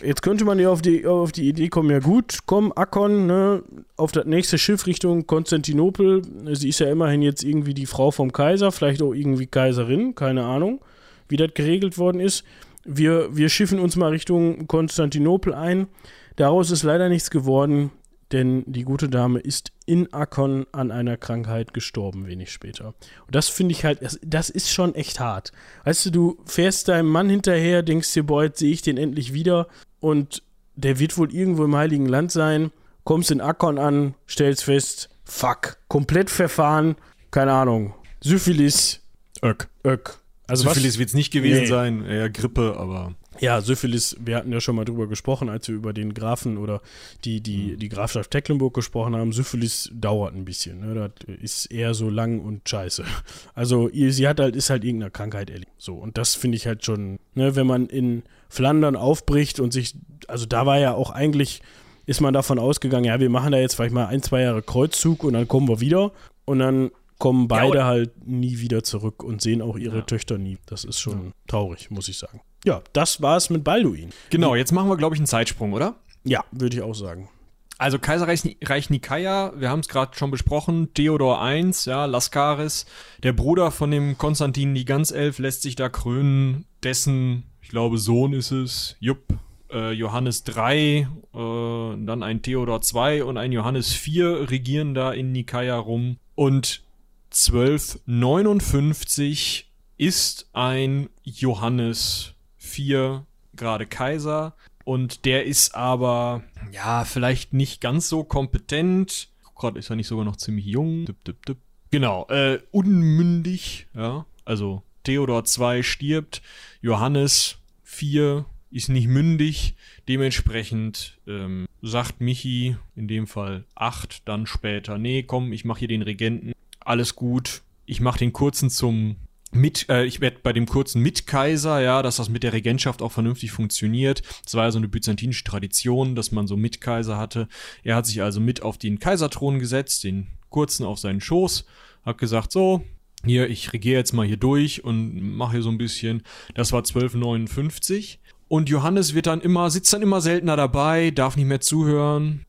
Speaker 1: Jetzt könnte man ja auf die, auf die Idee kommen, ja gut, komm, Akkon, ne, auf das nächste Schiff Richtung Konstantinopel. Sie ist ja immerhin jetzt irgendwie die Frau vom Kaiser, vielleicht auch irgendwie Kaiserin, keine Ahnung, wie das geregelt worden ist. Wir, wir schiffen uns mal Richtung Konstantinopel ein. Daraus ist leider nichts geworden, denn die gute Dame ist in Akkon an einer Krankheit gestorben, wenig später. Und das finde ich halt, das, das ist schon echt hart. Weißt du, du fährst deinem Mann hinterher, denkst dir, boah, jetzt sehe ich den endlich wieder und der wird wohl irgendwo im Heiligen Land sein, kommst in Akkon an, stellst fest, fuck, komplett verfahren, keine Ahnung, Syphilis,
Speaker 2: Öck.
Speaker 1: Öck. Also
Speaker 2: Syphilis wird es nicht gewesen
Speaker 1: Nee.
Speaker 2: sein, eher Grippe, aber
Speaker 1: Ja, Syphilis, wir hatten ja schon mal drüber gesprochen, als wir über den Grafen oder die, die, die Grafschaft Tecklenburg gesprochen haben. Syphilis dauert ein bisschen, ne? Das ist eher so lang und scheiße. Also, sie hat halt, ist halt irgendeine Krankheit erlebt. So, und das finde ich halt schon, ne, wenn man in Flandern aufbricht und sich, also da war ja auch eigentlich, ist man davon ausgegangen, ja, wir machen da jetzt vielleicht mal ein, zwei Jahre Kreuzzug und dann kommen wir wieder und dann kommen beide halt nie wieder zurück und sehen auch ihre
Speaker 2: Ja.
Speaker 1: Töchter nie. Das ist schon traurig, muss ich sagen. Ja, das war es mit Balduin.
Speaker 2: genau, jetzt machen wir, glaube ich, einen Zeitsprung, oder?
Speaker 1: Ja, würde ich auch sagen.
Speaker 2: Also Kaiserreich Reich Nikaia, wir haben es gerade schon besprochen, Theodor I, ja, Laskaris, der Bruder von dem Konstantin die Ganzelf, lässt sich da krönen, dessen, ich glaube, Sohn ist es, Jupp, äh, Johannes III, äh, dann ein Theodor II und ein Johannes IV regieren da in Nikaia rum. Und 1259 ist ein Johannes IV gerade Kaiser und der ist aber, ja, vielleicht nicht ganz so kompetent. Gerade ist er nicht sogar noch ziemlich jung. Dip, dip, dip. Genau, äh, unmündig, ja. Also Theodor II stirbt, Johannes IV ist nicht mündig. Dementsprechend ähm, sagt Michi, in dem Fall 8, dann später, nee, komm, ich mache hier den Regenten. Alles gut. Ich mache den kurzen zum mit, äh, ich werde bei dem kurzen Mitkaiser, ja, dass das mit der Regentschaft auch vernünftig funktioniert. Das war ja so eine byzantinische Tradition, dass man so Mitkaiser hatte. Er hat sich also mit auf den Kaiserthron gesetzt, den kurzen auf seinen Schoß, hat gesagt, so, hier, ich regiere jetzt mal hier durch und mache hier so ein bisschen. Das war 1259. Und Johannes wird dann immer, sitzt dann immer seltener dabei, darf nicht mehr zuhören.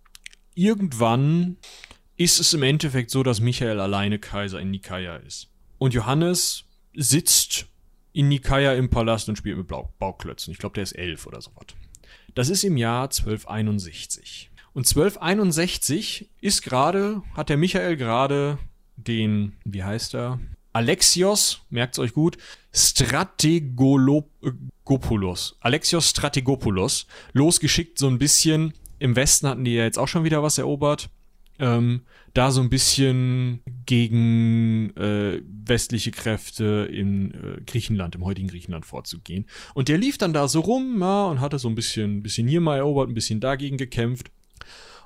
Speaker 2: Irgendwann ist es im Endeffekt so, dass Michael alleine Kaiser in Nikaia ist. Und Johannes sitzt in Nikaia im Palast und spielt mit Blau Bauklötzen. Ich glaube, der ist elf oder sowas. Das ist im Jahr 1261. Und 1261 ist gerade, hat der Michael gerade den, wie heißt er? Alexios, merkt's euch gut, Strategopoulos. Alexios Strategopoulos losgeschickt, so ein bisschen. Im Westen hatten die ja jetzt auch schon wieder was erobert ähm, da so ein bisschen gegen äh, westliche Kräfte in äh, Griechenland, im heutigen Griechenland vorzugehen. Und der lief dann da so rum, ja, und hatte so ein bisschen, bisschen hier mal erobert, ein bisschen dagegen gekämpft.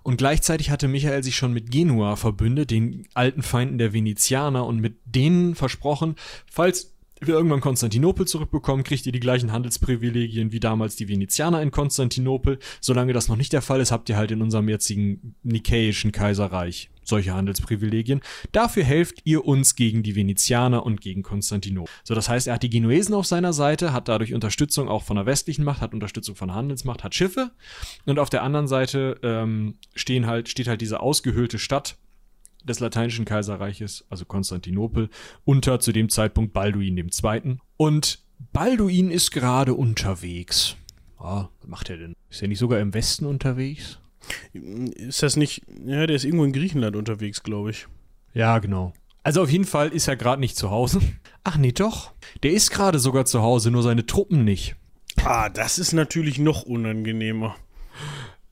Speaker 2: Und gleichzeitig hatte Michael sich schon mit Genua verbündet, den alten Feinden der Venezianer, und mit denen versprochen, falls wir irgendwann Konstantinopel zurückbekommen, kriegt ihr die gleichen Handelsprivilegien wie damals die Venezianer in Konstantinopel. Solange das noch nicht der Fall ist, habt ihr halt in unserem jetzigen nikäischen Kaiserreich solche Handelsprivilegien. Dafür helft ihr uns gegen die Venezianer und gegen Konstantinopel. So, das heißt, er hat die Genuesen auf seiner Seite, hat dadurch Unterstützung auch von der westlichen Macht, hat Unterstützung von der Handelsmacht, hat Schiffe. Und auf der anderen Seite ähm, stehen halt, steht halt diese ausgehöhlte Stadt des Lateinischen Kaiserreiches, also Konstantinopel, unter zu dem Zeitpunkt Balduin II. Und Balduin ist gerade unterwegs. Ah, was macht er denn? Ist er nicht sogar im Westen unterwegs?
Speaker 1: Ist das nicht. Ja, der ist irgendwo in Griechenland unterwegs, glaube ich.
Speaker 2: Ja, genau. Also auf jeden Fall ist er gerade nicht zu Hause. Ach nee, doch. Der ist gerade sogar zu Hause, nur seine Truppen nicht.
Speaker 1: Ah, das ist natürlich noch unangenehmer.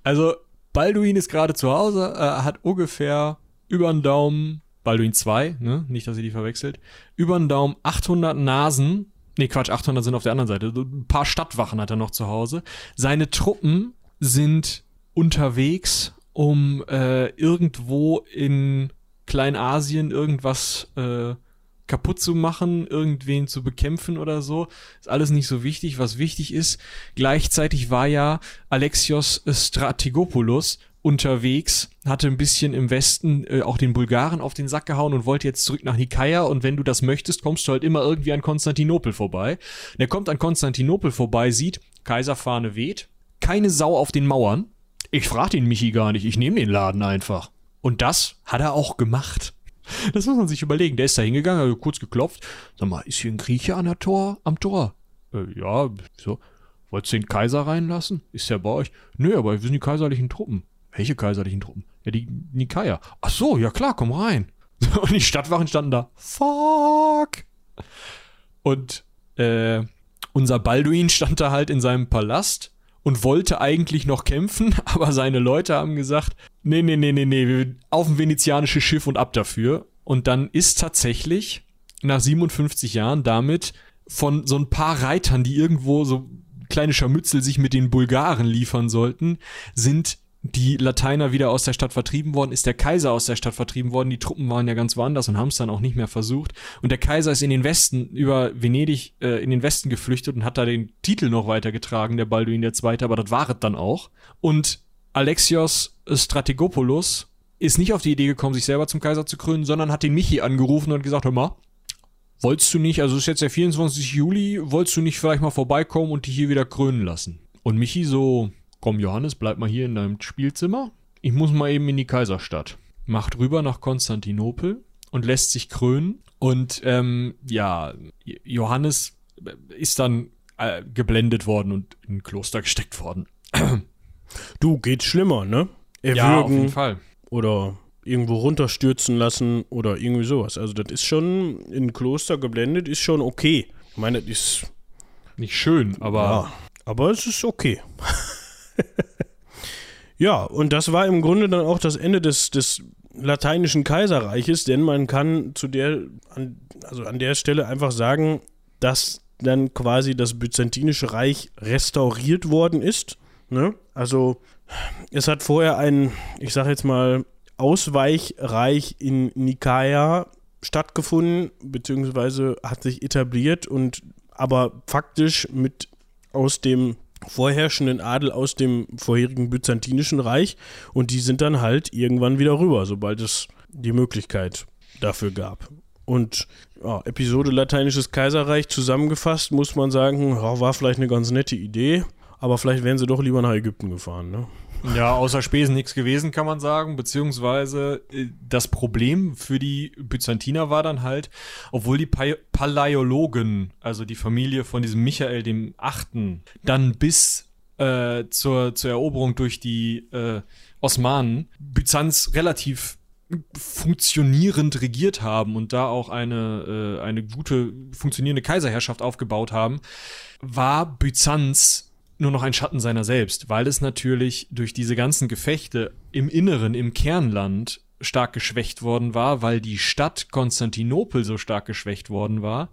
Speaker 2: Also, Balduin ist gerade zu Hause, äh, hat ungefähr über den Daumen, Balduin 2, ne? Nicht, dass ihr die verwechselt. Über den Daumen 800 Nasen. Nee, Quatsch, 800 sind auf der anderen Seite. Ein paar Stadtwachen hat er noch zu Hause. Seine Truppen sind unterwegs, um äh, irgendwo in Kleinasien irgendwas äh, kaputt zu machen, irgendwen zu bekämpfen oder so. Ist alles nicht so wichtig. Was wichtig ist, gleichzeitig war ja Alexios Strategopoulos unterwegs, hatte ein bisschen im Westen äh, auch den Bulgaren auf den Sack gehauen und wollte jetzt zurück nach Nikaia und wenn du das möchtest, kommst du halt immer irgendwie an Konstantinopel vorbei. Und er kommt an Konstantinopel vorbei, sieht, Kaiserfahne weht, keine Sau auf den Mauern. Ich frag den Michi gar nicht, ich nehme den Laden einfach. Und das hat er auch gemacht. Das muss man sich überlegen. Der ist da hingegangen, hat kurz geklopft. Sag mal, ist hier ein Grieche an der Tor, am Tor? Äh, ja, so. Wolltest du den Kaiser reinlassen? Ist der bei euch? Nö, aber wir sind die kaiserlichen Truppen. Welche kaiserlichen Truppen? Ja, die Nikaia. Ach so, ja klar, komm rein. Und die Stadtwachen standen da. Fuck. Und äh, unser Balduin stand da halt in seinem Palast und wollte eigentlich noch kämpfen, aber seine Leute haben gesagt, nee, nee, nee, nee, nee, auf ein venezianisches Schiff und ab dafür. Und dann ist tatsächlich nach 57 Jahren damit von so ein paar Reitern, die irgendwo so kleine Scharmützel sich mit den Bulgaren liefern sollten, sind die Lateiner wieder aus der Stadt vertrieben worden, ist der Kaiser aus der Stadt vertrieben worden. Die Truppen waren ja ganz woanders und haben es dann auch nicht mehr versucht. Und der Kaiser ist in den Westen, über Venedig, äh, in den Westen geflüchtet und hat da den Titel noch weitergetragen, der Balduin II., aber das war es dann auch. Und Alexios Strategopoulos ist nicht auf die Idee gekommen, sich selber zum Kaiser zu krönen, sondern hat den Michi angerufen und gesagt, hör mal, wolltest du nicht, also es ist jetzt der 24. Juli, wolltest du nicht vielleicht mal vorbeikommen und dich hier wieder krönen lassen? Und Michi so, komm Johannes, bleib mal hier in deinem Spielzimmer. Ich muss mal eben in die Kaiserstadt. Macht rüber nach Konstantinopel und lässt sich krönen. Und ähm, ja, Johannes ist dann äh, geblendet worden und in ein Kloster gesteckt worden.
Speaker 1: Du, geht schlimmer, ne?
Speaker 2: Erwürgen ja, auf jeden Fall.
Speaker 1: Oder irgendwo runterstürzen lassen oder irgendwie sowas. Also das ist schon in ein Kloster geblendet, ist schon okay. Ich meine, das ist
Speaker 2: nicht schön, aber ja,
Speaker 1: aber es ist okay. ja, und das war im Grunde dann auch das Ende des, des lateinischen Kaiserreiches, denn man kann zu der, an, also an der Stelle einfach sagen, dass dann quasi das Byzantinische Reich restauriert worden ist. Ne? Also es hat vorher ein, ich sag jetzt mal, Ausweichreich in Nikaia stattgefunden, beziehungsweise hat sich etabliert und aber faktisch mit aus dem vorherrschenden Adel aus dem vorherigen byzantinischen Reich und die sind dann halt irgendwann wieder rüber, sobald es die Möglichkeit dafür gab. Und ja, Episode Lateinisches Kaiserreich zusammengefasst, muss man sagen, war vielleicht eine ganz nette Idee, aber vielleicht wären sie doch lieber nach Ägypten gefahren, ne?
Speaker 2: Ja, außer Spesen nichts gewesen, kann man sagen. Beziehungsweise äh, das Problem für die Byzantiner war dann halt, obwohl die pa Palaiologen, also die Familie von diesem Michael dem Achten, dann bis äh, zur, zur Eroberung durch die äh, Osmanen Byzanz relativ funktionierend regiert haben und da auch eine, äh, eine gute, funktionierende Kaiserherrschaft aufgebaut haben, war Byzanz nur noch ein Schatten seiner selbst, weil es natürlich durch diese ganzen Gefechte im Inneren, im Kernland stark geschwächt worden war, weil die Stadt Konstantinopel so stark geschwächt worden war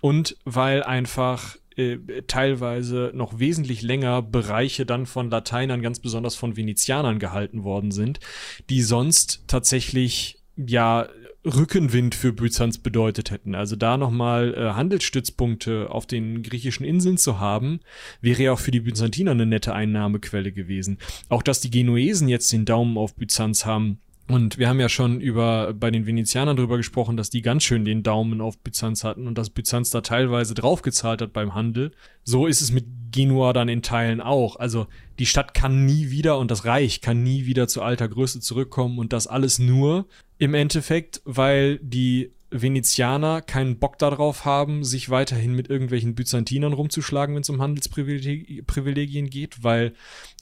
Speaker 2: und weil einfach äh, teilweise noch wesentlich länger Bereiche dann von Lateinern, ganz besonders von Venezianern gehalten worden sind, die sonst tatsächlich ja Rückenwind für Byzanz bedeutet hätten. Also da nochmal äh, Handelsstützpunkte auf den griechischen Inseln zu haben, wäre ja auch für die Byzantiner eine nette Einnahmequelle gewesen. Auch dass die Genuesen jetzt den Daumen auf Byzanz haben, und wir haben ja schon über bei den Venezianern drüber gesprochen, dass die ganz schön den Daumen auf Byzanz hatten und dass Byzanz da teilweise draufgezahlt hat beim Handel. So ist es mit Genua dann in Teilen auch. Also die Stadt kann nie wieder und das Reich kann nie wieder zu alter Größe zurückkommen und das alles nur im Endeffekt, weil die Venezianer keinen Bock darauf haben, sich weiterhin mit irgendwelchen Byzantinern rumzuschlagen, wenn es um Handelsprivilegien geht, weil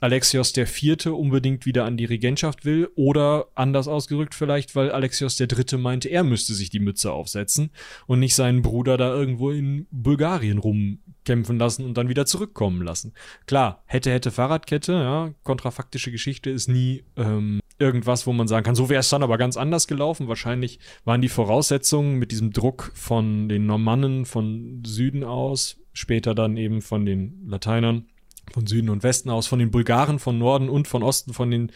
Speaker 2: Alexios IV. unbedingt wieder an die Regentschaft will oder anders ausgedrückt vielleicht, weil Alexios III. meinte, er müsste sich die Mütze aufsetzen und nicht seinen Bruder da irgendwo in Bulgarien rumkämpfen lassen und dann wieder zurückkommen lassen. Klar, hätte, hätte Fahrradkette, ja, kontrafaktische Geschichte ist nie ähm, irgendwas, wo man sagen kann, so wäre es dann aber ganz anders gelaufen. Wahrscheinlich waren die Voraussetzungen mit diesem Druck von den Normannen von Süden aus, später dann eben von den Lateinern von Süden und Westen aus, von den Bulgaren von Norden und von Osten, von den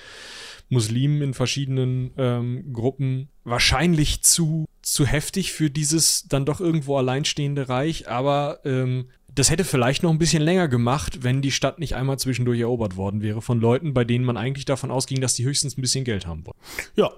Speaker 2: Muslimen in verschiedenen ähm, Gruppen wahrscheinlich zu, zu heftig für dieses dann doch irgendwo alleinstehende Reich, aber ähm, das hätte vielleicht noch ein bisschen länger gemacht, wenn die Stadt nicht einmal zwischendurch erobert worden wäre von Leuten, bei denen man eigentlich davon ausging, dass die höchstens ein bisschen Geld haben wollen.
Speaker 1: Ja,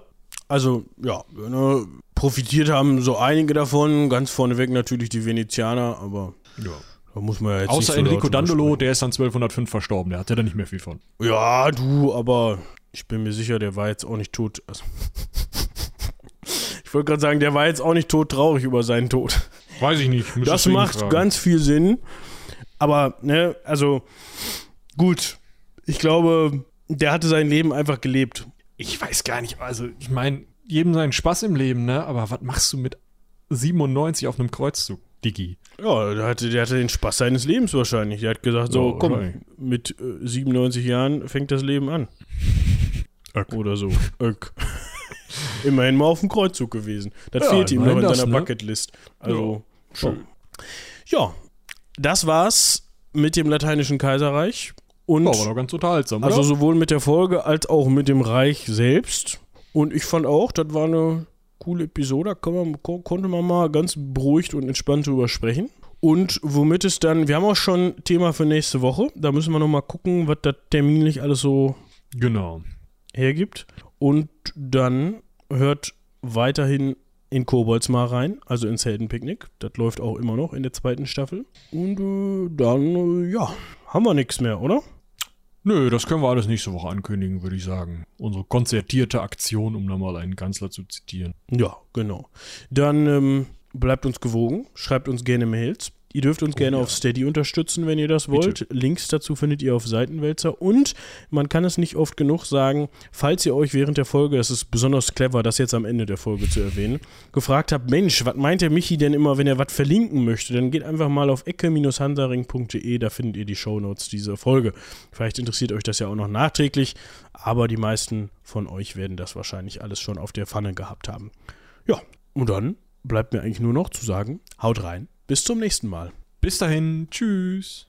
Speaker 1: also ja, ne, profitiert haben so einige davon, ganz vorneweg natürlich die Venezianer, aber ja. Da muss man ja jetzt
Speaker 2: Außer so Enrico Dandolo, der ist dann 1205 verstorben, der hatte da nicht mehr viel von.
Speaker 1: Ja, du, aber ich bin mir sicher, der war jetzt auch nicht tot. Also ich wollte gerade sagen, der war jetzt auch nicht tot traurig über seinen Tod.
Speaker 2: Weiß ich nicht.
Speaker 1: Das macht fragen. ganz viel Sinn. Aber, ne, also, gut. Ich glaube, der hatte sein Leben einfach gelebt.
Speaker 2: Ich weiß gar nicht, also, ich meine, jedem seinen Spaß im Leben, ne? Aber was machst du mit 97 auf einem Kreuzzug, Digi?
Speaker 1: Ja, der hatte, der hatte den Spaß seines Lebens wahrscheinlich. Der hat gesagt, so, oh, komm, okay. mit äh, 97 Jahren fängt das Leben an. Ök. Oder so. Ök. Immerhin mal auf dem Kreuzzug gewesen. Das ja, fehlt ihm noch in das, seiner ne? Bucketlist. Also, ja. schön. Ja, das war's mit dem Lateinischen Kaiserreich. Und
Speaker 2: war doch ganz unterhaltsam,
Speaker 1: Also oder? sowohl mit der Folge als auch mit dem Reich selbst. Und ich fand auch, das war eine coole Episode. Da man, konnte man mal ganz beruhigt und entspannt drüber sprechen. Und womit es dann, wir haben auch schon Thema für nächste Woche. Da müssen wir nochmal gucken, was das terminlich alles so
Speaker 2: genau.
Speaker 1: hergibt. Und dann hört weiterhin in Kobolds mal rein, also ins Heldenpicknick. Das läuft auch immer noch in der zweiten Staffel. Und äh, dann, äh, ja, haben wir nichts mehr, oder?
Speaker 2: Nö, das können wir alles nächste Woche ankündigen, würde ich sagen. Unsere konzertierte Aktion, um nochmal einen Kanzler zu zitieren.
Speaker 1: Ja, genau. Dann ähm, bleibt uns gewogen, schreibt uns gerne Mails. Ihr dürft uns oh, gerne ja. auf Steady unterstützen, wenn ihr das wollt. Bitte. Links dazu findet ihr auf Seitenwälzer. Und man kann es nicht oft genug sagen, falls ihr euch während der Folge, es ist besonders clever, das jetzt am Ende der Folge zu erwähnen, gefragt habt, Mensch, was meint der Michi denn immer, wenn er was verlinken möchte? Dann geht einfach mal auf ecke-hansaring.de, da findet ihr die Shownotes dieser Folge. Vielleicht interessiert euch das ja auch noch nachträglich, aber die meisten von euch werden das wahrscheinlich alles schon auf der Pfanne gehabt haben. Ja, und dann bleibt mir eigentlich nur noch zu sagen, haut rein bis zum nächsten Mal.
Speaker 2: Bis dahin, tschüss.